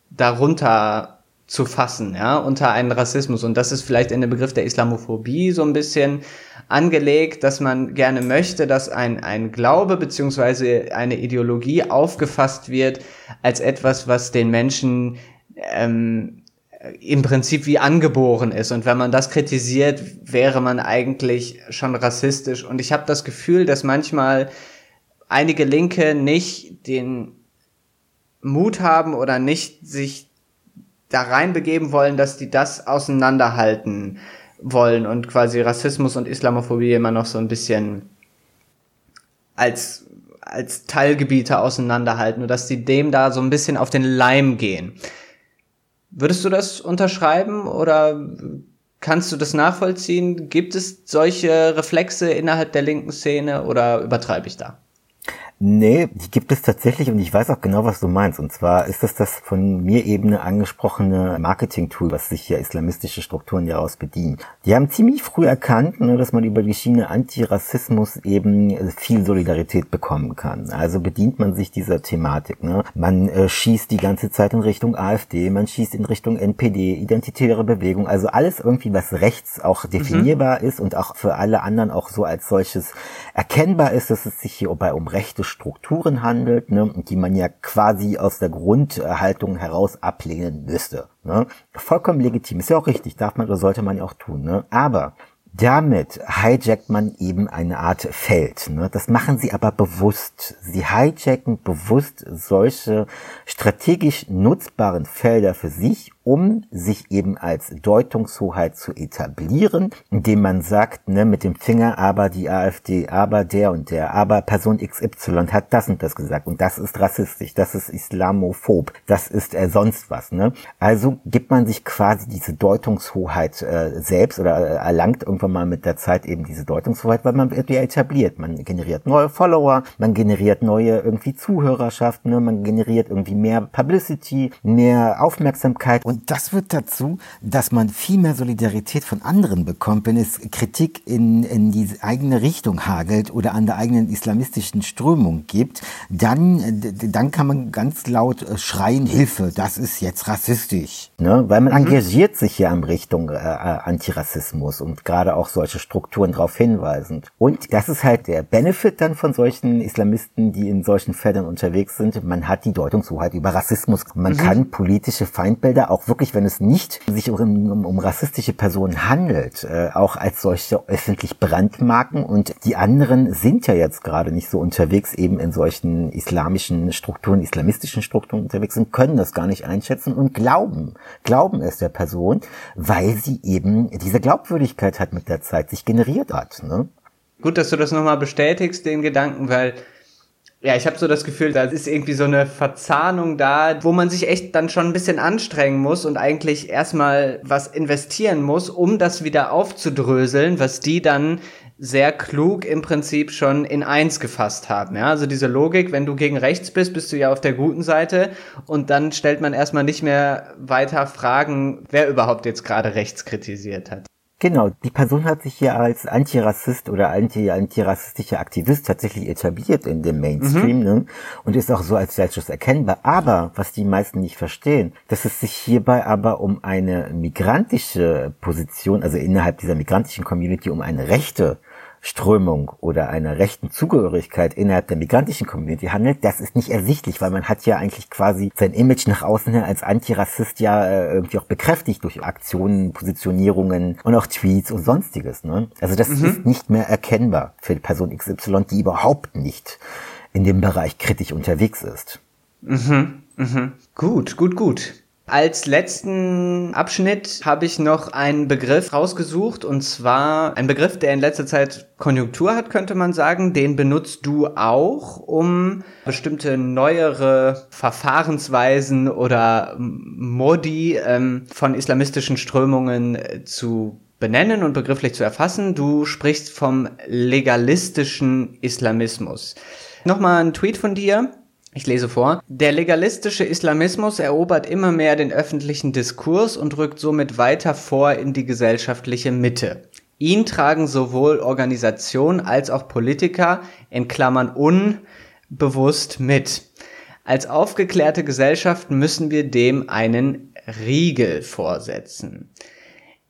darunter zu fassen, ja, unter einen Rassismus. Und das ist vielleicht in den Begriff der Islamophobie so ein bisschen angelegt, dass man gerne möchte, dass ein, ein Glaube beziehungsweise eine Ideologie aufgefasst wird als etwas, was den Menschen ähm, im Prinzip wie angeboren ist. Und wenn man das kritisiert, wäre man eigentlich schon rassistisch. Und ich habe das Gefühl, dass manchmal einige Linke nicht den Mut haben oder nicht sich da reinbegeben wollen, dass die das auseinanderhalten wollen und quasi Rassismus und Islamophobie immer noch so ein bisschen als als Teilgebiete auseinanderhalten und dass die dem da so ein bisschen auf den Leim gehen. Würdest du das unterschreiben oder kannst du das nachvollziehen? Gibt es solche Reflexe innerhalb der linken Szene oder übertreibe ich da? Nee, die gibt es tatsächlich und ich weiß auch genau, was du meinst. Und zwar ist das das von mir eben angesprochene Marketing-Tool, was sich ja islamistische Strukturen daraus bedient. Die haben ziemlich früh erkannt, ne, dass man über die Schiene Antirassismus eben viel Solidarität bekommen kann. Also bedient man sich dieser Thematik. Ne? Man äh, schießt die ganze Zeit in Richtung AfD, man schießt in Richtung NPD, identitäre Bewegung, also alles irgendwie, was rechts auch definierbar mhm. ist und auch für alle anderen auch so als solches erkennbar ist, dass es sich hierbei um rechte Strukturen handelt, ne, die man ja quasi aus der Grundhaltung heraus ablehnen müsste. Ne. Vollkommen legitim, ist ja auch richtig, darf man oder sollte man ja auch tun. Ne. Aber damit hijackt man eben eine Art Feld. Ne? Das machen sie aber bewusst. Sie hijacken bewusst solche strategisch nutzbaren Felder für sich um sich eben als Deutungshoheit zu etablieren, indem man sagt, ne, mit dem Finger, aber die AfD, aber der und der, aber Person XY hat das und das gesagt und das ist rassistisch, das ist islamophob, das ist äh, sonst was. Ne? Also gibt man sich quasi diese Deutungshoheit äh, selbst oder äh, erlangt irgendwann mal mit der Zeit eben diese Deutungshoheit, weil man wird ja etabliert. Man generiert neue Follower, man generiert neue irgendwie Zuhörerschaften, ne? man generiert irgendwie mehr Publicity, mehr Aufmerksamkeit und das wird dazu, dass man viel mehr Solidarität von anderen bekommt, wenn es Kritik in, in die eigene Richtung hagelt oder an der eigenen islamistischen Strömung gibt, dann, dann kann man ganz laut äh, schreien, Hilfe, das ist jetzt rassistisch. Ne? Weil man mhm. engagiert sich ja in Richtung äh, äh, Antirassismus und gerade auch solche Strukturen darauf hinweisend. Und das ist halt der Benefit dann von solchen Islamisten, die in solchen Feldern unterwegs sind. Man hat die Deutungshoheit über Rassismus. Man mhm. kann politische Feindbilder auch auch wirklich, wenn es nicht sich um, um, um rassistische Personen handelt, äh, auch als solche öffentlich brandmarken und die anderen sind ja jetzt gerade nicht so unterwegs, eben in solchen islamischen Strukturen, islamistischen Strukturen unterwegs sind, können das gar nicht einschätzen und glauben, glauben es der Person, weil sie eben diese Glaubwürdigkeit hat mit der Zeit sich generiert hat. Ne? Gut, dass du das nochmal bestätigst, den Gedanken, weil ja, ich habe so das Gefühl, da ist irgendwie so eine Verzahnung da, wo man sich echt dann schon ein bisschen anstrengen muss und eigentlich erstmal was investieren muss, um das wieder aufzudröseln, was die dann sehr klug im Prinzip schon in eins gefasst haben. Ja, also diese Logik, wenn du gegen rechts bist, bist du ja auf der guten Seite und dann stellt man erstmal nicht mehr weiter Fragen, wer überhaupt jetzt gerade rechts kritisiert hat. Genau, die Person hat sich hier als Antirassist oder anti antirassistischer Aktivist tatsächlich etabliert in dem Mainstream mhm. ne? und ist auch so als solches erkennbar. Aber was die meisten nicht verstehen, dass es sich hierbei aber um eine migrantische Position, also innerhalb dieser migrantischen Community um eine rechte Strömung oder einer rechten Zugehörigkeit innerhalb der migrantischen Community handelt, das ist nicht ersichtlich, weil man hat ja eigentlich quasi sein Image nach außen her als Antirassist ja äh, irgendwie auch bekräftigt durch Aktionen, Positionierungen und auch Tweets und sonstiges. Ne? Also das mhm. ist nicht mehr erkennbar für die Person XY, die überhaupt nicht in dem Bereich kritisch unterwegs ist. Mhm, mhm. Gut, gut, gut. Als letzten Abschnitt habe ich noch einen Begriff rausgesucht und zwar ein Begriff, der in letzter Zeit Konjunktur hat, könnte man sagen. Den benutzt du auch, um bestimmte neuere Verfahrensweisen oder Modi ähm, von islamistischen Strömungen äh, zu benennen und begrifflich zu erfassen. Du sprichst vom legalistischen Islamismus. Nochmal ein Tweet von dir. Ich lese vor. Der legalistische Islamismus erobert immer mehr den öffentlichen Diskurs und rückt somit weiter vor in die gesellschaftliche Mitte. Ihn tragen sowohl Organisation als auch Politiker in Klammern unbewusst mit. Als aufgeklärte Gesellschaft müssen wir dem einen Riegel vorsetzen.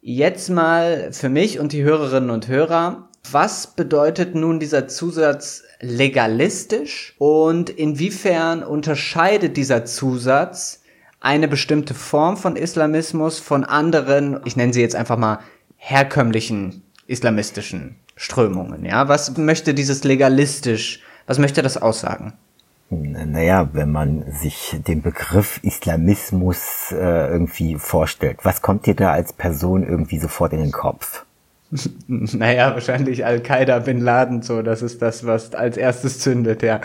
Jetzt mal für mich und die Hörerinnen und Hörer, was bedeutet nun dieser Zusatz legalistisch und inwiefern unterscheidet dieser Zusatz eine bestimmte Form von Islamismus von anderen, ich nenne sie jetzt einfach mal herkömmlichen islamistischen Strömungen? Ja, was möchte dieses legalistisch, was möchte das aussagen? Naja, wenn man sich den Begriff Islamismus äh, irgendwie vorstellt, was kommt dir da als Person irgendwie sofort in den Kopf? Naja, wahrscheinlich Al-Qaida, Bin Laden, so, das ist das, was als erstes zündet, ja.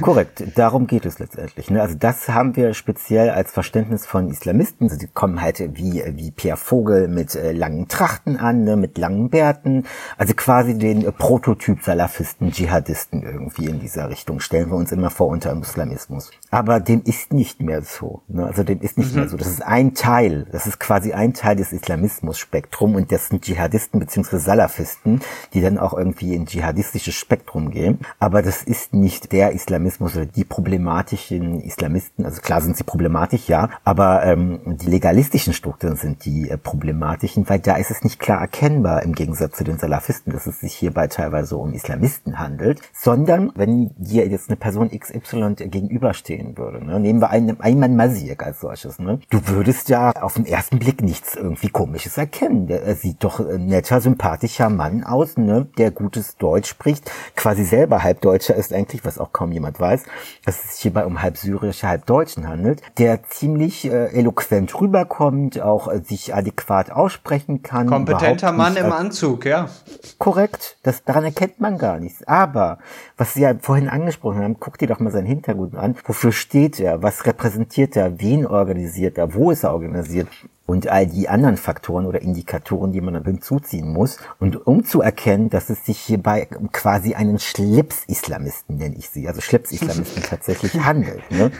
Korrekt, darum geht es letztendlich. Ne? Also das haben wir speziell als Verständnis von Islamisten. Die kommen halt wie, wie Pierre Vogel mit äh, langen Trachten an, ne? mit langen Bärten. Also quasi den äh, Prototyp Salafisten, Dschihadisten irgendwie in dieser Richtung stellen wir uns immer vor unter dem Islamismus. Aber dem ist nicht mehr so. Ne? Also dem ist nicht mhm. mehr so. Das ist ein Teil, das ist quasi ein Teil des Islamismus-Spektrum und das sind Dschihadisten bzw für Salafisten, die dann auch irgendwie in dschihadistisches Spektrum gehen. Aber das ist nicht der Islamismus oder die problematischen Islamisten. Also klar sind sie problematisch, ja, aber ähm, die legalistischen Strukturen sind die äh, problematischen, weil da ist es nicht klar erkennbar im Gegensatz zu den Salafisten, dass es sich hierbei teilweise um Islamisten handelt, sondern wenn dir jetzt eine Person XY gegenüberstehen würde, ne, nehmen wir einen Ayman Masirk als solches, ne, du würdest ja auf den ersten Blick nichts irgendwie komisches erkennen. Der sieht doch äh, netter, sympathischer Mann aus, ne, der gutes Deutsch spricht, quasi selber Halbdeutscher ist eigentlich, was auch kaum jemand weiß, dass es sich hierbei um halb syrische, halb Deutschen handelt, der ziemlich äh, eloquent rüberkommt, auch äh, sich adäquat aussprechen kann. Kompetenter Mann im Anzug, ja. Korrekt, das, daran erkennt man gar nichts. Aber, was Sie ja vorhin angesprochen haben, guck dir doch mal seinen Hintergrund an. Wofür steht er? Was repräsentiert er? Wen organisiert er? Wo ist er organisiert? Und all die anderen Faktoren oder Indikatoren, die man dann hinzuziehen muss. Und um zu erkennen, dass es sich hierbei um quasi einen Schlips-Islamisten, nenne ich sie, also Schlips-Islamisten tatsächlich handelt. Ne?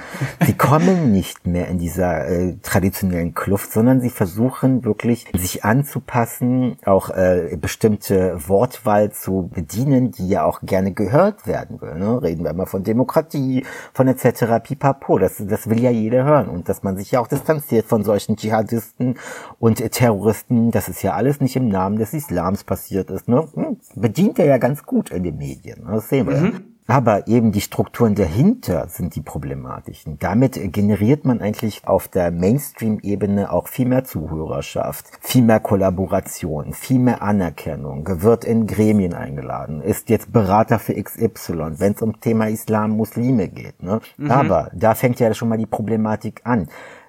Sie kommen nicht mehr in dieser äh, traditionellen Kluft, sondern sie versuchen wirklich sich anzupassen, auch äh, bestimmte Wortwahl zu bedienen, die ja auch gerne gehört werden will. Ne? Reden wir mal von Demokratie, von etc. pipapo. Das, das will ja jeder hören. Und dass man sich ja auch distanziert von solchen Dschihadisten Dschihadisten und Terroristen, das ist ja alles nicht im Namen des Islams passiert ist. Ne? Hm, bedient er ja ganz gut in den Medien. Ne? Das sehen wir. Mhm. Aber eben die Strukturen dahinter sind die problematischen. Damit generiert man eigentlich auf der Mainstream-Ebene auch viel mehr Zuhörerschaft, viel mehr Kollaboration, viel mehr Anerkennung, wird in Gremien eingeladen, ist jetzt Berater für XY, wenn es um Thema Islam, Muslime geht. Ne? Mhm. Aber da fängt ja schon mal die Problematik an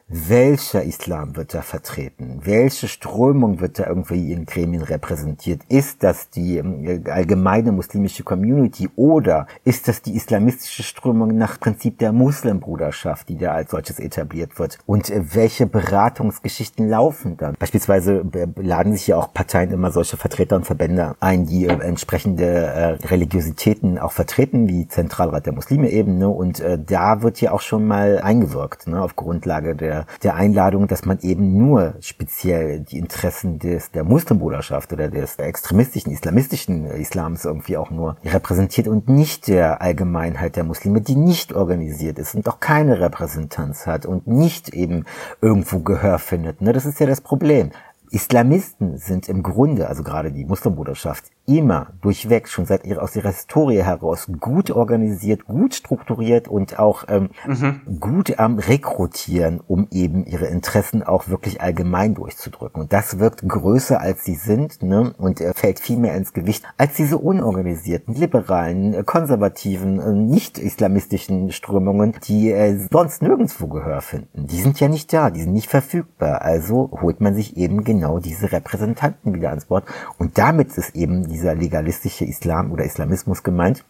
welcher Islam wird da vertreten? Welche Strömung wird da irgendwie in Gremien repräsentiert? Ist das die ähm, allgemeine muslimische Community oder ist das die islamistische Strömung nach Prinzip der Muslimbruderschaft, die da als solches etabliert wird? Und äh, welche Beratungsgeschichten laufen dann? Beispielsweise äh, laden sich ja auch Parteien immer solche Vertreter und Verbände ein, die äh, entsprechende Religiositäten auch vertreten, wie Zentralrat der Muslime eben. Ne? Und da wird ja auch schon mal eingewirkt, ne? auf Grundlage der der, Einladung, dass man eben nur speziell die Interessen des, der Muslimbruderschaft oder des extremistischen, islamistischen Islams irgendwie auch nur repräsentiert und nicht der Allgemeinheit der Muslime, die nicht organisiert ist und auch keine Repräsentanz hat und nicht eben irgendwo Gehör findet. Ne? Das ist ja das Problem. Islamisten sind im Grunde, also gerade die Muslimbruderschaft, immer durchweg schon seit ihrer, aus ihrer Historie heraus gut organisiert, gut strukturiert und auch ähm, mhm. gut am Rekrutieren, um eben ihre Interessen auch wirklich allgemein durchzudrücken. Und das wirkt größer, als sie sind ne? und äh, fällt viel mehr ins Gewicht als diese unorganisierten, liberalen, äh, konservativen, äh, nicht-islamistischen Strömungen, die äh, sonst nirgendwo Gehör finden. Die sind ja nicht da, die sind nicht verfügbar. Also holt man sich eben genau diese Repräsentanten wieder ans Bord. Und damit ist eben dieser legalistische Islam oder Islamismus gemeint,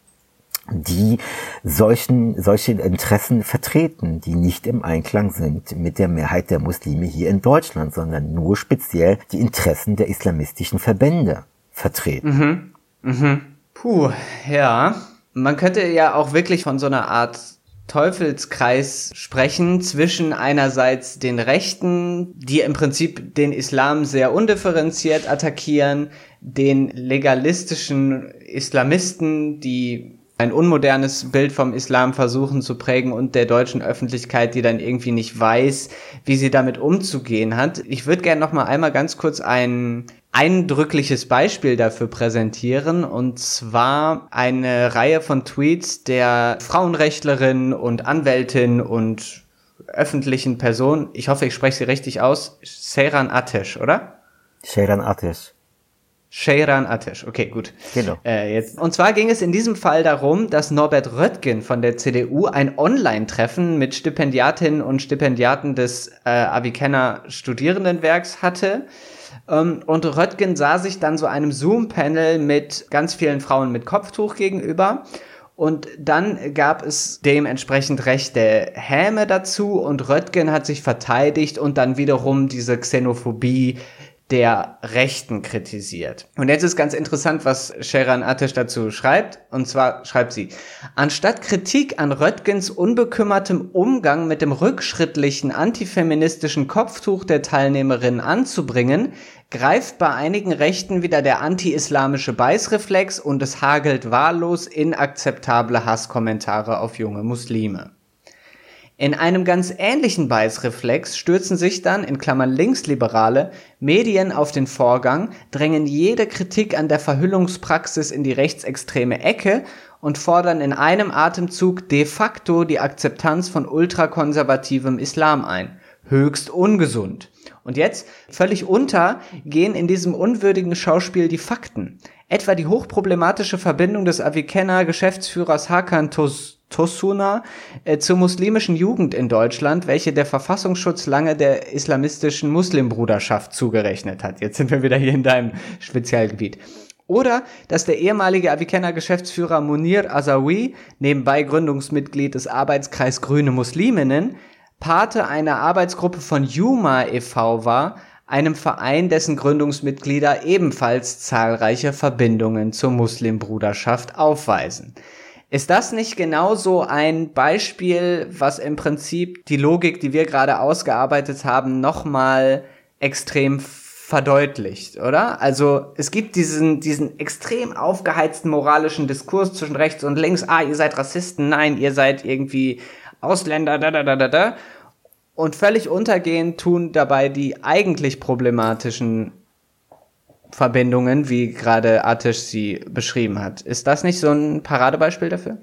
die solchen, solche Interessen vertreten, die nicht im Einklang sind mit der Mehrheit der Muslime hier in Deutschland, sondern nur speziell die Interessen der islamistischen Verbände vertreten. Mhm. Mhm. Puh, ja. Man könnte ja auch wirklich von so einer Art Teufelskreis sprechen zwischen einerseits den Rechten, die im Prinzip den Islam sehr undifferenziert attackieren, den legalistischen Islamisten, die ein unmodernes Bild vom Islam versuchen zu prägen und der deutschen Öffentlichkeit, die dann irgendwie nicht weiß, wie sie damit umzugehen hat. Ich würde gerne noch mal einmal ganz kurz ein eindrückliches Beispiel dafür präsentieren und zwar eine Reihe von Tweets der Frauenrechtlerin und Anwältin und öffentlichen Person. Ich hoffe, ich spreche sie richtig aus. Seyran Atesh, oder? Seyran Atesh. Sheyran Atesh, okay, gut. Genau. Äh, jetzt. Und zwar ging es in diesem Fall darum, dass Norbert Röttgen von der CDU ein Online-Treffen mit Stipendiatinnen und Stipendiaten des äh, Avicenna Studierendenwerks hatte. Ähm, und Röttgen sah sich dann so einem Zoom-Panel mit ganz vielen Frauen mit Kopftuch gegenüber. Und dann gab es dementsprechend rechte Häme dazu und Röttgen hat sich verteidigt und dann wiederum diese Xenophobie der Rechten kritisiert. Und jetzt ist ganz interessant, was Sheran Atesh dazu schreibt. Und zwar schreibt sie, anstatt Kritik an Röttgens unbekümmertem Umgang mit dem rückschrittlichen antifeministischen Kopftuch der Teilnehmerinnen anzubringen, greift bei einigen Rechten wieder der anti-islamische Beißreflex und es hagelt wahllos inakzeptable Hasskommentare auf junge Muslime. In einem ganz ähnlichen Beißreflex stürzen sich dann, in Klammern Linksliberale, Medien auf den Vorgang, drängen jede Kritik an der Verhüllungspraxis in die rechtsextreme Ecke und fordern in einem Atemzug de facto die Akzeptanz von ultrakonservativem Islam ein. Höchst ungesund. Und jetzt, völlig unter, gehen in diesem unwürdigen Schauspiel die Fakten. Etwa die hochproblematische Verbindung des Avicenna Geschäftsführers Hakan Tos Tosuna äh, zur muslimischen Jugend in Deutschland, welche der Verfassungsschutz lange der islamistischen Muslimbruderschaft zugerechnet hat. Jetzt sind wir wieder hier in deinem Spezialgebiet. Oder dass der ehemalige Avicenna Geschäftsführer Munir Azawi, nebenbei Gründungsmitglied des Arbeitskreis Grüne Musliminnen, Pate einer Arbeitsgruppe von Juma e.V. war, einem Verein, dessen Gründungsmitglieder ebenfalls zahlreiche Verbindungen zur Muslimbruderschaft aufweisen. Ist das nicht genauso ein Beispiel, was im Prinzip die Logik, die wir gerade ausgearbeitet haben, nochmal extrem verdeutlicht, oder? Also es gibt diesen, diesen extrem aufgeheizten moralischen Diskurs zwischen rechts und links. Ah, ihr seid Rassisten, nein, ihr seid irgendwie Ausländer, da, da, da, da, da. Und völlig untergehen tun dabei die eigentlich problematischen Verbindungen, wie gerade Atish sie beschrieben hat. Ist das nicht so ein Paradebeispiel dafür?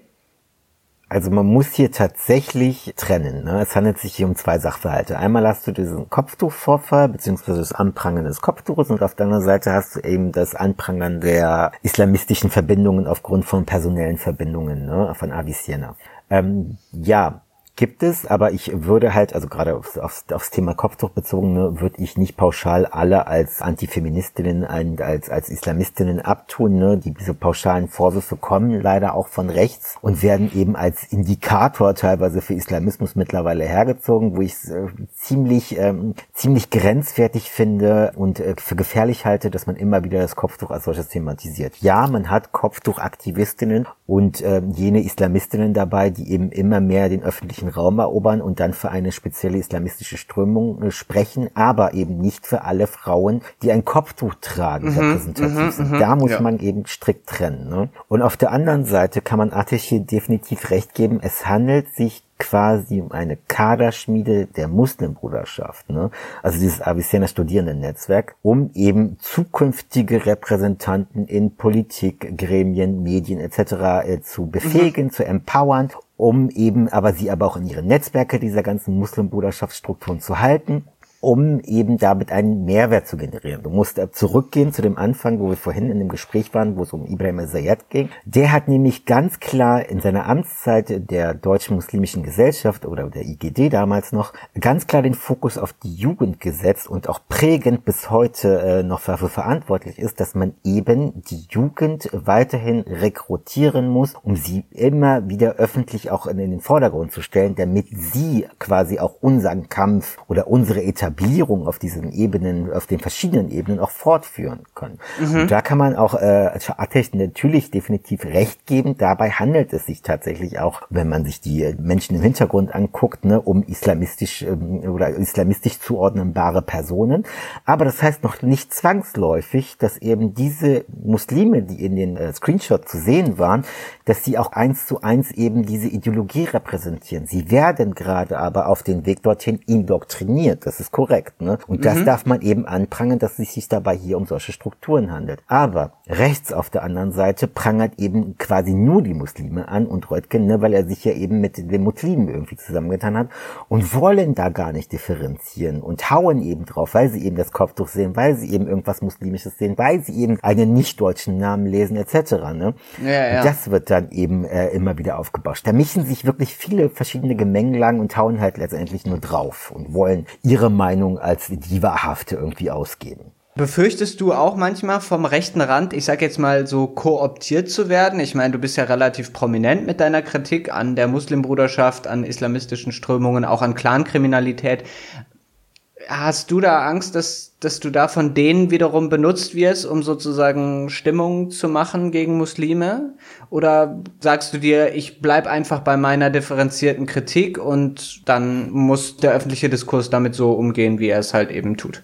Also man muss hier tatsächlich trennen. Ne? Es handelt sich hier um zwei Sachverhalte. Einmal hast du diesen Kopftuchvorfall, beziehungsweise das Anprangern des Kopftuches und auf der anderen Seite hast du eben das Anprangern der islamistischen Verbindungen aufgrund von personellen Verbindungen ne? von Avicenna. Ähm, ja, Gibt es, aber ich würde halt, also gerade aufs, aufs, aufs Thema Kopftuch bezogen, ne, würde ich nicht pauschal alle als Antifeministinnen, als, als Islamistinnen abtun. Ne? Die, diese pauschalen Vorwürfe kommen leider auch von rechts und werden eben als Indikator teilweise für Islamismus mittlerweile hergezogen, wo ich es äh, ziemlich, ähm, ziemlich grenzwertig finde und äh, für gefährlich halte, dass man immer wieder das Kopftuch als solches thematisiert. Ja, man hat Kopftuchaktivistinnen und äh, jene Islamistinnen dabei, die eben immer mehr den öffentlichen öffentlichen Raum erobern und dann für eine spezielle islamistische Strömung äh, sprechen, aber eben nicht für alle Frauen, die ein Kopftuch tragen, mhm, repräsentativ mhm, sind. Mhm. Da muss ja. man eben strikt trennen. Ne? Und auf der anderen Seite kann man hier definitiv recht geben, es handelt sich quasi um eine Kaderschmiede der Muslimbruderschaft, ne? also dieses Avicenna Studierendennetzwerk, um eben zukünftige Repräsentanten in Politik, Gremien, Medien etc. Äh, zu befähigen, mhm. zu empowern um eben aber sie aber auch in ihre Netzwerke dieser ganzen Muslimbruderschaftsstrukturen zu halten um eben damit einen Mehrwert zu generieren. Du musst zurückgehen zu dem Anfang, wo wir vorhin in dem Gespräch waren, wo es um Ibrahim al-Zayyad ging. Der hat nämlich ganz klar in seiner Amtszeit der Deutschen Muslimischen Gesellschaft oder der IGD damals noch ganz klar den Fokus auf die Jugend gesetzt und auch prägend bis heute äh, noch dafür verantwortlich ist, dass man eben die Jugend weiterhin rekrutieren muss, um sie immer wieder öffentlich auch in den Vordergrund zu stellen, damit sie quasi auch unseren Kampf oder unsere Etablierung Etablierung auf diesen Ebenen, auf den verschiedenen Ebenen auch fortführen können. Mhm. Und da kann man auch äh, Atech natürlich definitiv recht geben. Dabei handelt es sich tatsächlich auch, wenn man sich die Menschen im Hintergrund anguckt, ne, um islamistisch ähm, oder islamistisch zuordnenbare Personen. Aber das heißt noch nicht zwangsläufig, dass eben diese Muslime, die in den äh, Screenshot zu sehen waren, dass sie auch eins zu eins eben diese Ideologie repräsentieren. Sie werden gerade aber auf den Weg dorthin indoktriniert. Das ist korrekt. Ne? Und das mhm. darf man eben anprangern, dass es sich dabei hier um solche Strukturen handelt. Aber rechts auf der anderen Seite prangert eben quasi nur die Muslime an und Reutgen, ne, weil er sich ja eben mit den Muslimen irgendwie zusammengetan hat und wollen da gar nicht differenzieren und hauen eben drauf, weil sie eben das Kopftuch sehen, weil sie eben irgendwas Muslimisches sehen, weil sie eben einen nicht-deutschen Namen lesen etc. Ne? Ja, ja. Und das wird dann eben äh, immer wieder aufgebauscht. Da mischen sich wirklich viele verschiedene Gemengelangen und hauen halt letztendlich nur drauf und wollen ihre Meinung Meinung als die wahrhafte irgendwie ausgeben. Befürchtest du auch manchmal vom rechten Rand, ich sag jetzt mal so, kooptiert zu werden? Ich meine, du bist ja relativ prominent mit deiner Kritik an der Muslimbruderschaft, an islamistischen Strömungen, auch an Clankriminalität. Hast du da Angst, dass, dass du da von denen wiederum benutzt wirst, um sozusagen Stimmung zu machen gegen Muslime? Oder sagst du dir, ich bleib einfach bei meiner differenzierten Kritik und dann muss der öffentliche Diskurs damit so umgehen, wie er es halt eben tut?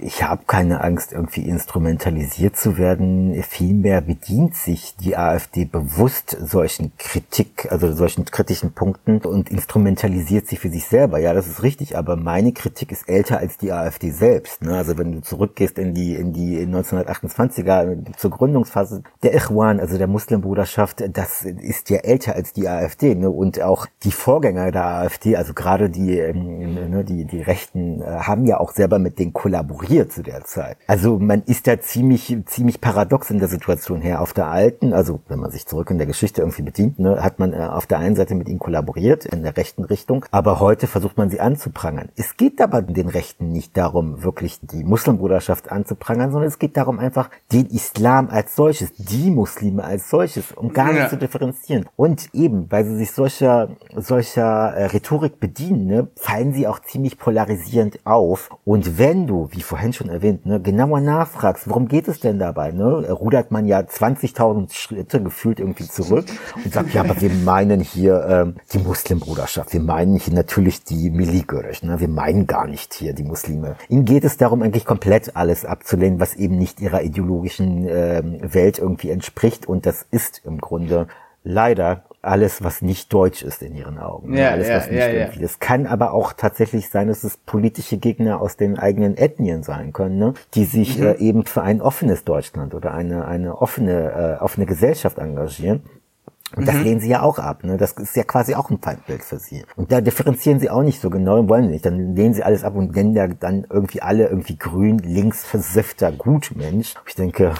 Ich habe keine Angst, irgendwie instrumentalisiert zu werden. Vielmehr bedient sich die AfD bewusst solchen Kritik, also solchen kritischen Punkten und instrumentalisiert sie für sich selber. Ja, das ist richtig, aber meine Kritik ist älter als die AfD selbst. Ne? Also wenn du zurückgehst in die in die 1928er zur Gründungsphase der Ikhwan, also der Muslimbruderschaft, das ist ja älter als die AfD. Ne? Und auch die Vorgänger der AfD, also gerade die ähm, ne, die die Rechten, äh, haben ja auch selber mit denen kollaboriert ignoriert zu der Zeit. Also man ist da ziemlich, ziemlich paradox in der Situation her. Auf der alten, also wenn man sich zurück in der Geschichte irgendwie bedient, ne, hat man äh, auf der einen Seite mit ihnen kollaboriert in der rechten Richtung, aber heute versucht man sie anzuprangern. Es geht aber den Rechten nicht darum, wirklich die Muslimbruderschaft anzuprangern, sondern es geht darum einfach, den Islam als solches, die Muslime als solches, um gar nicht ja. zu differenzieren. Und eben, weil sie sich solcher, solcher äh, Rhetorik bedienen, ne, fallen sie auch ziemlich polarisierend auf. Und wenn du, wie vorhin schon erwähnt, ne, genauer nachfragst, worum geht es denn dabei? Ne? Rudert man ja 20.000 Schritte gefühlt irgendwie zurück und sagt, ja, aber wir meinen hier ähm, die Muslimbruderschaft, wir meinen hier natürlich die Miligörisch, ne? wir meinen gar nicht hier die Muslime. Ihnen geht es darum, eigentlich komplett alles abzulehnen, was eben nicht ihrer ideologischen äh, Welt irgendwie entspricht und das ist im Grunde leider alles, was nicht deutsch ist in ihren Augen. Ne? Ja, alles, was nicht ja, irgendwie. Ja. Es kann aber auch tatsächlich sein, dass es politische Gegner aus den eigenen Ethnien sein können, ne? die sich mhm. äh, eben für ein offenes Deutschland oder eine, eine offene, äh, offene Gesellschaft engagieren. Und das mhm. lehnen sie ja auch ab. Ne? Das ist ja quasi auch ein Feindbild für sie. Und da differenzieren sie auch nicht so genau, wollen sie nicht. Dann lehnen sie alles ab und nennen ja dann irgendwie alle irgendwie grün, links versiffter Gutmensch. Ich denke,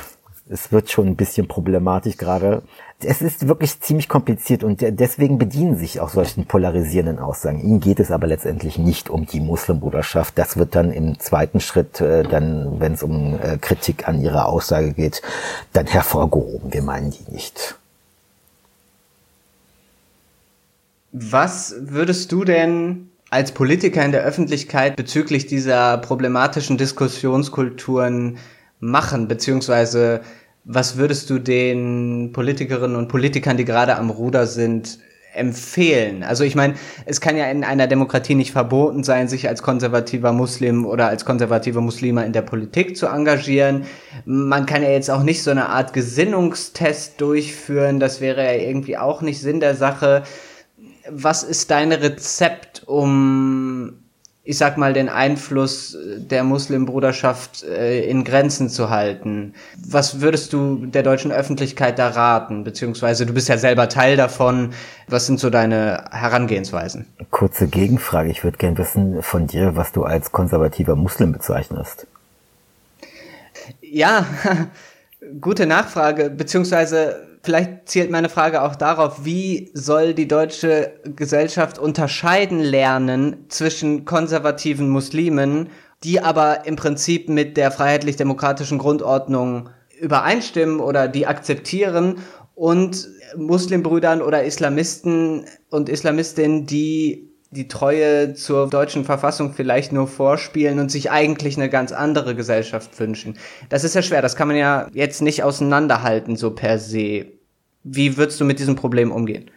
es wird schon ein bisschen problematisch gerade. Es ist wirklich ziemlich kompliziert und deswegen bedienen sich auch solchen polarisierenden Aussagen. Ihnen geht es aber letztendlich nicht um die Muslimbruderschaft. Das wird dann im zweiten Schritt, äh, dann, wenn es um äh, Kritik an ihrer Aussage geht, dann hervorgehoben. Wir meinen die nicht. Was würdest du denn als Politiker in der Öffentlichkeit bezüglich dieser problematischen Diskussionskulturen machen, beziehungsweise was würdest du den Politikerinnen und Politikern, die gerade am Ruder sind, empfehlen? Also ich meine, es kann ja in einer Demokratie nicht verboten sein, sich als konservativer Muslim oder als konservativer Muslime in der Politik zu engagieren. Man kann ja jetzt auch nicht so eine Art Gesinnungstest durchführen, das wäre ja irgendwie auch nicht Sinn der Sache. Was ist dein Rezept, um ich sag mal, den Einfluss der Muslimbruderschaft äh, in Grenzen zu halten. Was würdest du der deutschen Öffentlichkeit da raten? Beziehungsweise du bist ja selber Teil davon. Was sind so deine Herangehensweisen? Kurze Gegenfrage. Ich würde gern wissen von dir, was du als konservativer Muslim bezeichnest. Ja, gute Nachfrage. Beziehungsweise vielleicht zielt meine Frage auch darauf, wie soll die deutsche Gesellschaft unterscheiden lernen zwischen konservativen Muslimen, die aber im Prinzip mit der freiheitlich-demokratischen Grundordnung übereinstimmen oder die akzeptieren und Muslimbrüdern oder Islamisten und Islamistinnen, die die Treue zur deutschen Verfassung vielleicht nur vorspielen und sich eigentlich eine ganz andere Gesellschaft wünschen. Das ist ja schwer, das kann man ja jetzt nicht auseinanderhalten, so per se. Wie würdest du mit diesem Problem umgehen?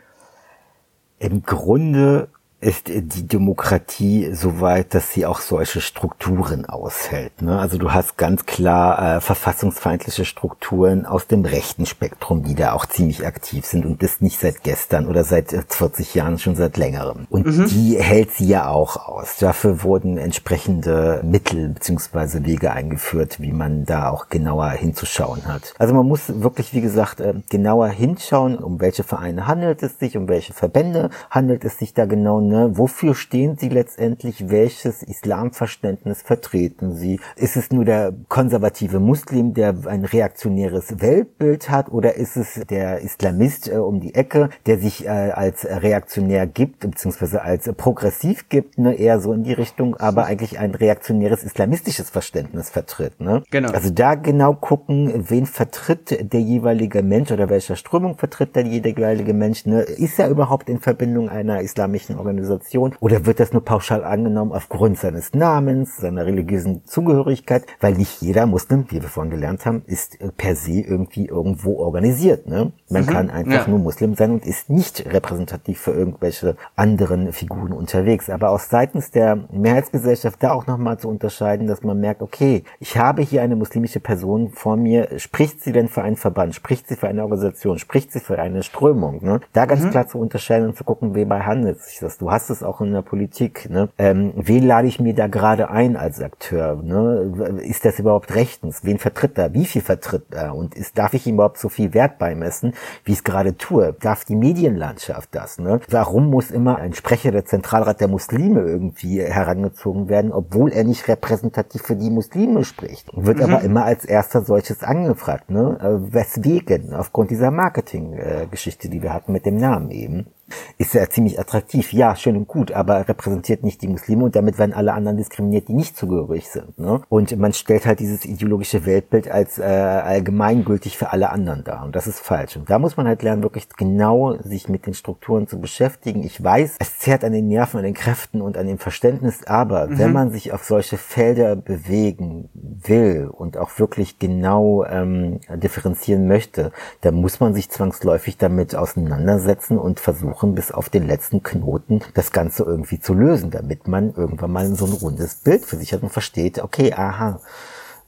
Im Grunde ist die Demokratie so weit, dass sie auch solche Strukturen aushält. Ne? Also du hast ganz klar äh, verfassungsfeindliche Strukturen aus dem rechten Spektrum, die da auch ziemlich aktiv sind und das nicht seit gestern oder seit 40 äh, Jahren, schon seit längerem. Und mhm. die hält sie ja auch aus. Dafür wurden entsprechende Mittel beziehungsweise Wege eingeführt, wie man da auch genauer hinzuschauen hat. Also man muss wirklich, wie gesagt, äh, genauer hinschauen, um welche Vereine handelt es sich, um welche Verbände handelt es sich da genau Ne? Wofür stehen sie letztendlich? Welches Islamverständnis vertreten sie? Ist es nur der konservative Muslim, der ein reaktionäres Weltbild hat, oder ist es der Islamist äh, um die Ecke, der sich äh, als reaktionär gibt, beziehungsweise als progressiv gibt, ne? eher so in die Richtung, aber eigentlich ein reaktionäres islamistisches Verständnis vertritt. Ne? Genau. Also da genau gucken, wen vertritt der jeweilige Mensch oder welcher Strömung vertritt der jeweilige Mensch. Ne? Ist er überhaupt in Verbindung einer islamischen Organisation? Organisation? Oder wird das nur pauschal angenommen aufgrund seines Namens, seiner religiösen Zugehörigkeit? Weil nicht jeder Muslim, wie wir vorhin gelernt haben, ist per se irgendwie irgendwo organisiert. Ne? Man mhm, kann einfach ja. nur Muslim sein und ist nicht repräsentativ für irgendwelche anderen Figuren unterwegs. Aber auch seitens der Mehrheitsgesellschaft da auch nochmal zu unterscheiden, dass man merkt, okay, ich habe hier eine muslimische Person vor mir, spricht sie denn für einen Verband, spricht sie für eine Organisation, spricht sie für eine Strömung? Ne? Da ganz mhm. klar zu unterscheiden und zu gucken, wem handelt sich das. Du hast es auch in der Politik. Ne? Ähm, wen lade ich mir da gerade ein als Akteur? Ne? Ist das überhaupt rechtens? Wen vertritt er? Wie viel vertritt er? Und ist, darf ich ihm überhaupt so viel Wert beimessen, wie ich es gerade tue? Darf die Medienlandschaft das? Ne? Warum muss immer ein Sprecher der Zentralrat der Muslime irgendwie herangezogen werden, obwohl er nicht repräsentativ für die Muslime spricht? Wird mhm. aber immer als erster solches angefragt. Ne? Äh, weswegen? Aufgrund dieser Marketinggeschichte, die wir hatten mit dem Namen eben ist ja ziemlich attraktiv. Ja, schön und gut, aber repräsentiert nicht die Muslime und damit werden alle anderen diskriminiert, die nicht zugehörig sind. Ne? Und man stellt halt dieses ideologische Weltbild als äh, allgemeingültig für alle anderen dar. Und das ist falsch. Und da muss man halt lernen, wirklich genau sich mit den Strukturen zu beschäftigen. Ich weiß, es zerrt an den Nerven, an den Kräften und an dem Verständnis, aber mhm. wenn man sich auf solche Felder bewegen will und auch wirklich genau ähm, differenzieren möchte, dann muss man sich zwangsläufig damit auseinandersetzen und versuchen, versuchen, bis auf den letzten Knoten das Ganze irgendwie zu lösen, damit man irgendwann mal so ein rundes Bild für sich hat und versteht, okay, aha,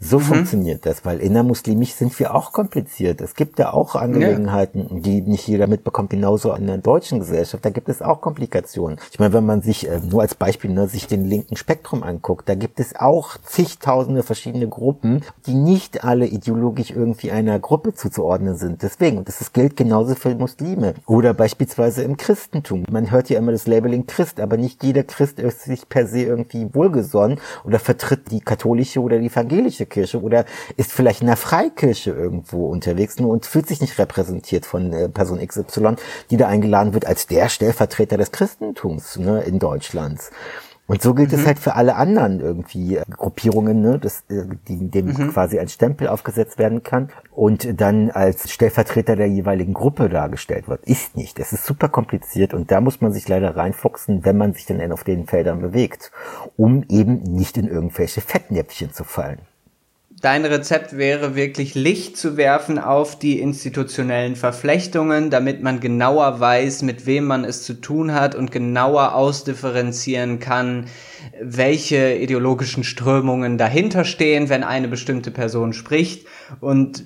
So mhm. funktioniert das, weil innermuslimisch sind wir auch kompliziert. Es gibt ja auch Angelegenheiten, ja. die nicht jeder mitbekommt, genauso in der deutschen Gesellschaft. Da gibt es auch Komplikationen. Ich meine, wenn man sich, äh, nur als Beispiel, ne, sich den linken Spektrum anguckt, da gibt es auch zigtausende verschiedene Gruppen, die nicht alle ideologisch irgendwie einer Gruppe zuzuordnen sind. Deswegen, das gilt genauso für Muslime. Oder beispielsweise im Christentum. Man hört ja immer das Labeling Christ, aber nicht jeder Christ ist sich per se irgendwie wohlgesonnen oder vertritt die katholische oder die evangelische Kirche oder ist vielleicht in der Freikirche irgendwo unterwegs und fühlt sich nicht repräsentiert von äh, Person XY, die da eingeladen wird als der Stellvertreter des Christentums ne, in Deutschland. Und so gilt mhm. es halt für alle anderen irgendwie äh, Gruppierungen, ne, dass, äh, die, dem mhm. quasi ein Stempel aufgesetzt werden kann und dann als Stellvertreter der jeweiligen Gruppe dargestellt wird. Ist nicht. Es ist super kompliziert und da muss man sich leider reinfuchsen, wenn man sich dann auf den Feldern bewegt, um eben nicht in irgendwelche Fettnäpfchen zu fallen dein Rezept wäre wirklich Licht zu werfen auf die institutionellen Verflechtungen, damit man genauer weiß, mit wem man es zu tun hat und genauer ausdifferenzieren kann, welche ideologischen Strömungen dahinter stehen, wenn eine bestimmte Person spricht und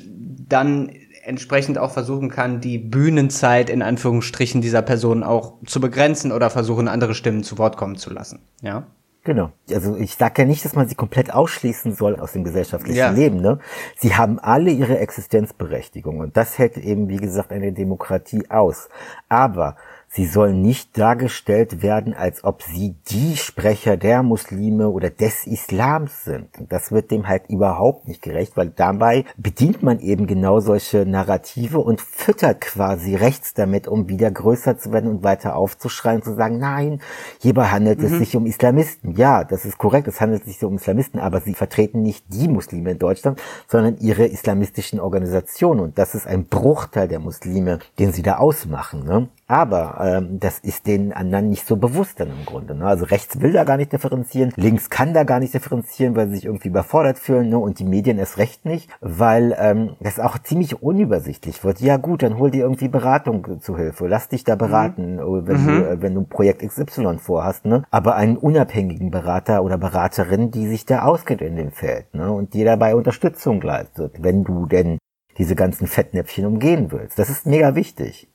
dann entsprechend auch versuchen kann, die Bühnenzeit in Anführungsstrichen dieser Person auch zu begrenzen oder versuchen, andere Stimmen zu Wort kommen zu lassen. Ja. Genau. Also ich sage ja nicht, dass man sie komplett ausschließen soll aus dem gesellschaftlichen ja. Leben. Ne? Sie haben alle ihre Existenzberechtigung und das hält eben, wie gesagt, eine Demokratie aus. Aber Sie sollen nicht dargestellt werden, als ob sie die Sprecher der Muslime oder des Islams sind. Das wird dem halt überhaupt nicht gerecht, weil dabei bedient man eben genau solche Narrative und füttert quasi rechts damit, um wieder größer zu werden und weiter aufzuschreien, zu sagen, nein, hierbei handelt mhm. es sich um Islamisten. Ja, das ist korrekt, es handelt sich um Islamisten, aber sie vertreten nicht die Muslime in Deutschland, sondern ihre islamistischen Organisationen. Und das ist ein Bruchteil der Muslime, den sie da ausmachen. Ne? Aber ähm, das ist den anderen nicht so bewusst dann im Grunde. Ne? Also rechts will da gar nicht differenzieren, links kann da gar nicht differenzieren, weil sie sich irgendwie überfordert fühlen ne? und die Medien erst recht nicht, weil ähm, das auch ziemlich unübersichtlich wird. Ja gut, dann hol dir irgendwie Beratung zu Hilfe, lass dich da beraten, mhm. wenn, mhm. Du, äh, wenn du Projekt XY vorhast. Ne? Aber einen unabhängigen Berater oder Beraterin, die sich da auskennt in dem Feld ne? und dir dabei Unterstützung leistet, wenn du denn diese ganzen Fettnäpfchen umgehen willst. Das ist mega wichtig.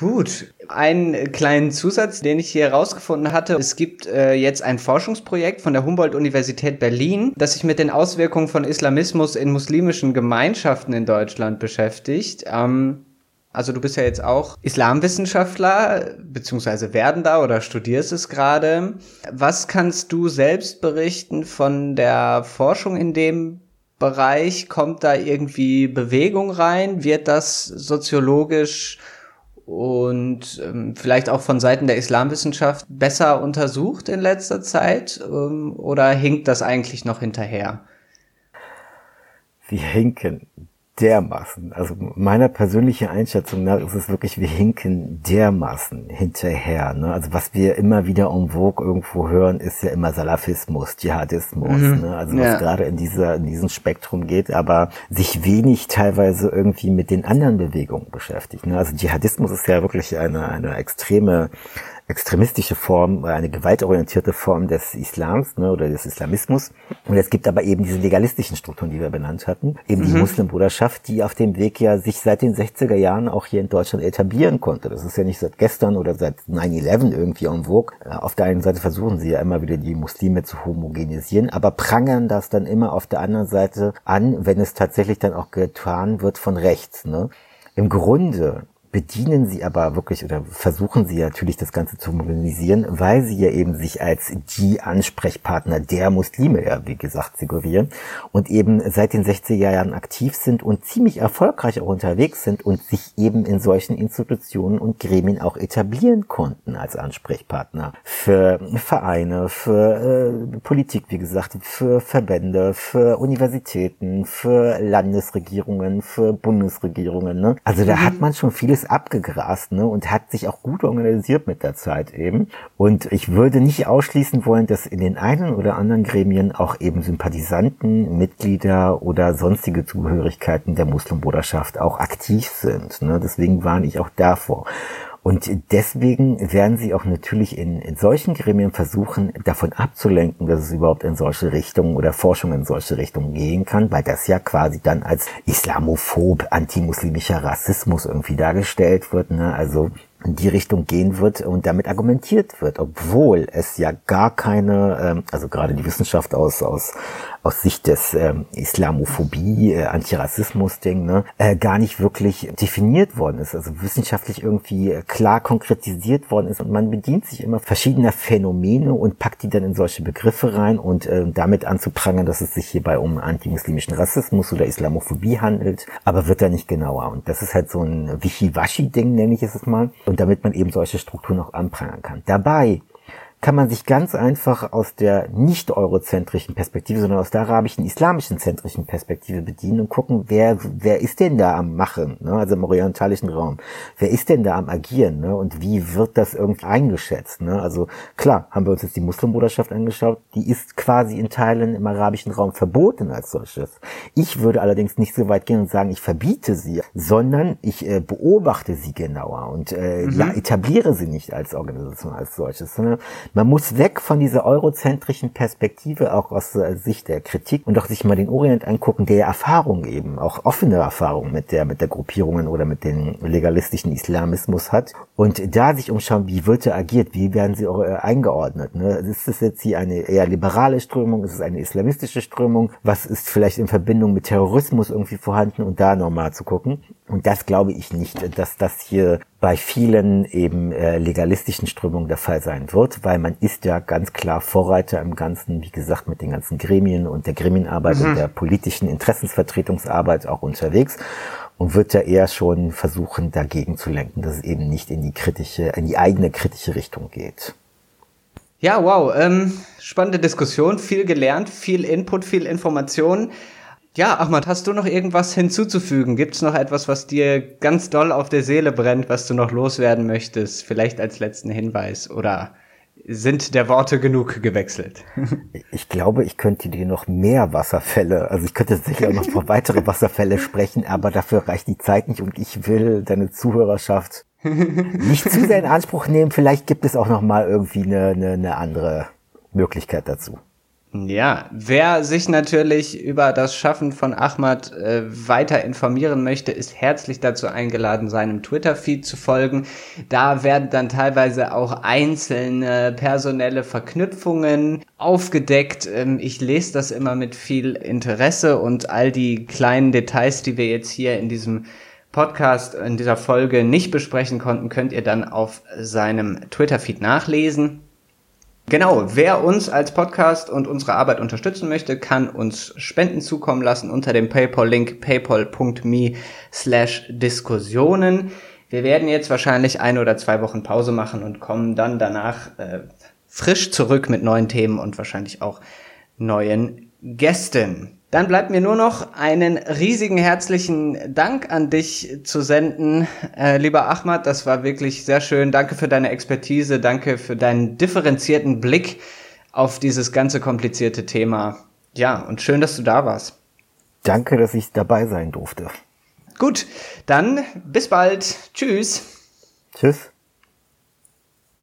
Gut, einen kleinen Zusatz, den ich hier herausgefunden hatte. Es gibt äh, jetzt ein Forschungsprojekt von der Humboldt-Universität Berlin, das sich mit den Auswirkungen von Islamismus in muslimischen Gemeinschaften in Deutschland beschäftigt. Ähm, also du bist ja jetzt auch Islamwissenschaftler, beziehungsweise werdender oder studierst es gerade. Was kannst du selbst berichten von der Forschung in dem Bereich? Kommt da irgendwie Bewegung rein? Wird das soziologisch und ähm, vielleicht auch von Seiten der Islamwissenschaft besser untersucht in letzter Zeit ähm, oder hinkt das eigentlich noch hinterher? Wir hinken dermaßen. Also meiner persönlichen Einschätzung nach ist es wirklich, wir hinken dermaßen hinterher. Ne? Also was wir immer wieder en vogue irgendwo hören, ist ja immer Salafismus, Dschihadismus. Mhm. Ne? Also was ja. gerade in dieser in diesem Spektrum geht, aber sich wenig teilweise irgendwie mit den anderen Bewegungen beschäftigt. Ne? Also Dschihadismus ist ja wirklich eine eine extreme extremistische Form, eine gewaltorientierte Form des Islams ne, oder des Islamismus. Und es gibt aber eben diese legalistischen Strukturen, die wir benannt hatten, eben mhm. die Muslimbruderschaft, die auf dem Weg ja sich seit den 60er Jahren auch hier in Deutschland etablieren konnte. Das ist ja nicht seit gestern oder seit 9-11 irgendwie en vogue. Auf der einen Seite versuchen sie ja immer wieder die Muslime zu homogenisieren, aber prangern das dann immer auf der anderen Seite an, wenn es tatsächlich dann auch getan wird von rechts. Ne? Im Grunde bedienen sie aber wirklich oder versuchen sie natürlich das Ganze zu modernisieren, weil sie ja eben sich als die Ansprechpartner der Muslime, ja, wie gesagt, sigurieren und eben seit den 60er Jahren aktiv sind und ziemlich erfolgreich auch unterwegs sind und sich eben in solchen Institutionen und Gremien auch etablieren konnten als Ansprechpartner für Vereine, für äh, Politik, wie gesagt, für Verbände, für Universitäten, für Landesregierungen, für Bundesregierungen. Ne? Also da mhm. hat man schon vieles ist abgegrast ne, und hat sich auch gut organisiert mit der Zeit eben. Und ich würde nicht ausschließen wollen, dass in den einen oder anderen Gremien auch eben Sympathisanten, Mitglieder oder sonstige Zugehörigkeiten der Muslimbruderschaft auch aktiv sind. Ne. Deswegen warne ich auch davor. Und deswegen werden sie auch natürlich in, in solchen Gremien versuchen, davon abzulenken, dass es überhaupt in solche Richtungen oder Forschung in solche Richtungen gehen kann, weil das ja quasi dann als islamophob, antimuslimischer Rassismus irgendwie dargestellt wird. Ne? Also in die Richtung gehen wird und damit argumentiert wird, obwohl es ja gar keine, ähm, also gerade die Wissenschaft aus, aus, aus Sicht des ähm, Islamophobie, äh, Antirassismus-Ding, ne, äh, gar nicht wirklich definiert worden ist, also wissenschaftlich irgendwie klar konkretisiert worden ist. Und man bedient sich immer verschiedener Phänomene und packt die dann in solche Begriffe rein und äh, damit anzuprangern, dass es sich hierbei um antimuslimischen Rassismus oder Islamophobie handelt, aber wird da nicht genauer. Und das ist halt so ein Wischiwaschi-Ding, nenne ich es mal. Und damit man eben solche Strukturen auch anprangern kann. Dabei kann man sich ganz einfach aus der nicht eurozentrischen Perspektive, sondern aus der arabischen, islamischen zentrischen Perspektive bedienen und gucken, wer, wer ist denn da am Machen, ne? also im orientalischen Raum. Wer ist denn da am Agieren ne? und wie wird das irgendwie eingeschätzt? Ne? Also klar, haben wir uns jetzt die Muslimbruderschaft angeschaut, die ist quasi in Teilen im arabischen Raum verboten als solches. Ich würde allerdings nicht so weit gehen und sagen, ich verbiete sie, sondern ich äh, beobachte sie genauer und äh, mhm. ja, etabliere sie nicht als Organisation als solches, sondern man muss weg von dieser eurozentrischen Perspektive, auch aus Sicht der Kritik und auch sich mal den Orient angucken, der Erfahrung eben, auch offene Erfahrung mit der, mit der Gruppierungen oder mit dem legalistischen Islamismus hat. Und da sich umschauen, wie wird er agiert, wie werden sie äh, eingeordnet. Ne? Ist es jetzt hier eine eher liberale Strömung, ist es eine islamistische Strömung, was ist vielleicht in Verbindung mit Terrorismus irgendwie vorhanden und da nochmal zu gucken. Und das glaube ich nicht, dass das hier bei vielen eben äh, legalistischen Strömungen der Fall sein wird, weil man ist ja ganz klar Vorreiter im Ganzen, wie gesagt, mit den ganzen Gremien und der Gremienarbeit mhm. und der politischen Interessensvertretungsarbeit auch unterwegs und wird ja eher schon versuchen, dagegen zu lenken, dass es eben nicht in die kritische, in die eigene kritische Richtung geht. Ja, wow, ähm, spannende Diskussion, viel gelernt, viel Input, viel Information. Ja, Ahmad, hast du noch irgendwas hinzuzufügen? Gibt es noch etwas, was dir ganz doll auf der Seele brennt, was du noch loswerden möchtest? Vielleicht als letzten Hinweis oder sind der Worte genug gewechselt? Ich glaube, ich könnte dir noch mehr Wasserfälle, also ich könnte sicher noch vor weitere Wasserfälle sprechen, aber dafür reicht die Zeit nicht und ich will deine Zuhörerschaft nicht zu sehr in Anspruch nehmen. Vielleicht gibt es auch noch mal irgendwie eine, eine, eine andere Möglichkeit dazu. Ja, wer sich natürlich über das Schaffen von Ahmad äh, weiter informieren möchte, ist herzlich dazu eingeladen, seinem Twitter-Feed zu folgen. Da werden dann teilweise auch einzelne personelle Verknüpfungen aufgedeckt. Ähm, ich lese das immer mit viel Interesse und all die kleinen Details, die wir jetzt hier in diesem Podcast, in dieser Folge nicht besprechen konnten, könnt ihr dann auf seinem Twitter-Feed nachlesen. Genau, wer uns als Podcast und unsere Arbeit unterstützen möchte, kann uns Spenden zukommen lassen unter dem PayPal-Link paypal.me slash Diskussionen. Wir werden jetzt wahrscheinlich ein oder zwei Wochen Pause machen und kommen dann danach äh, frisch zurück mit neuen Themen und wahrscheinlich auch neuen Gästen. Dann bleibt mir nur noch einen riesigen herzlichen Dank an dich zu senden, äh, lieber Ahmad. Das war wirklich sehr schön. Danke für deine Expertise, danke für deinen differenzierten Blick auf dieses ganze komplizierte Thema. Ja, und schön, dass du da warst. Danke, dass ich dabei sein durfte. Gut, dann bis bald. Tschüss. Tschüss.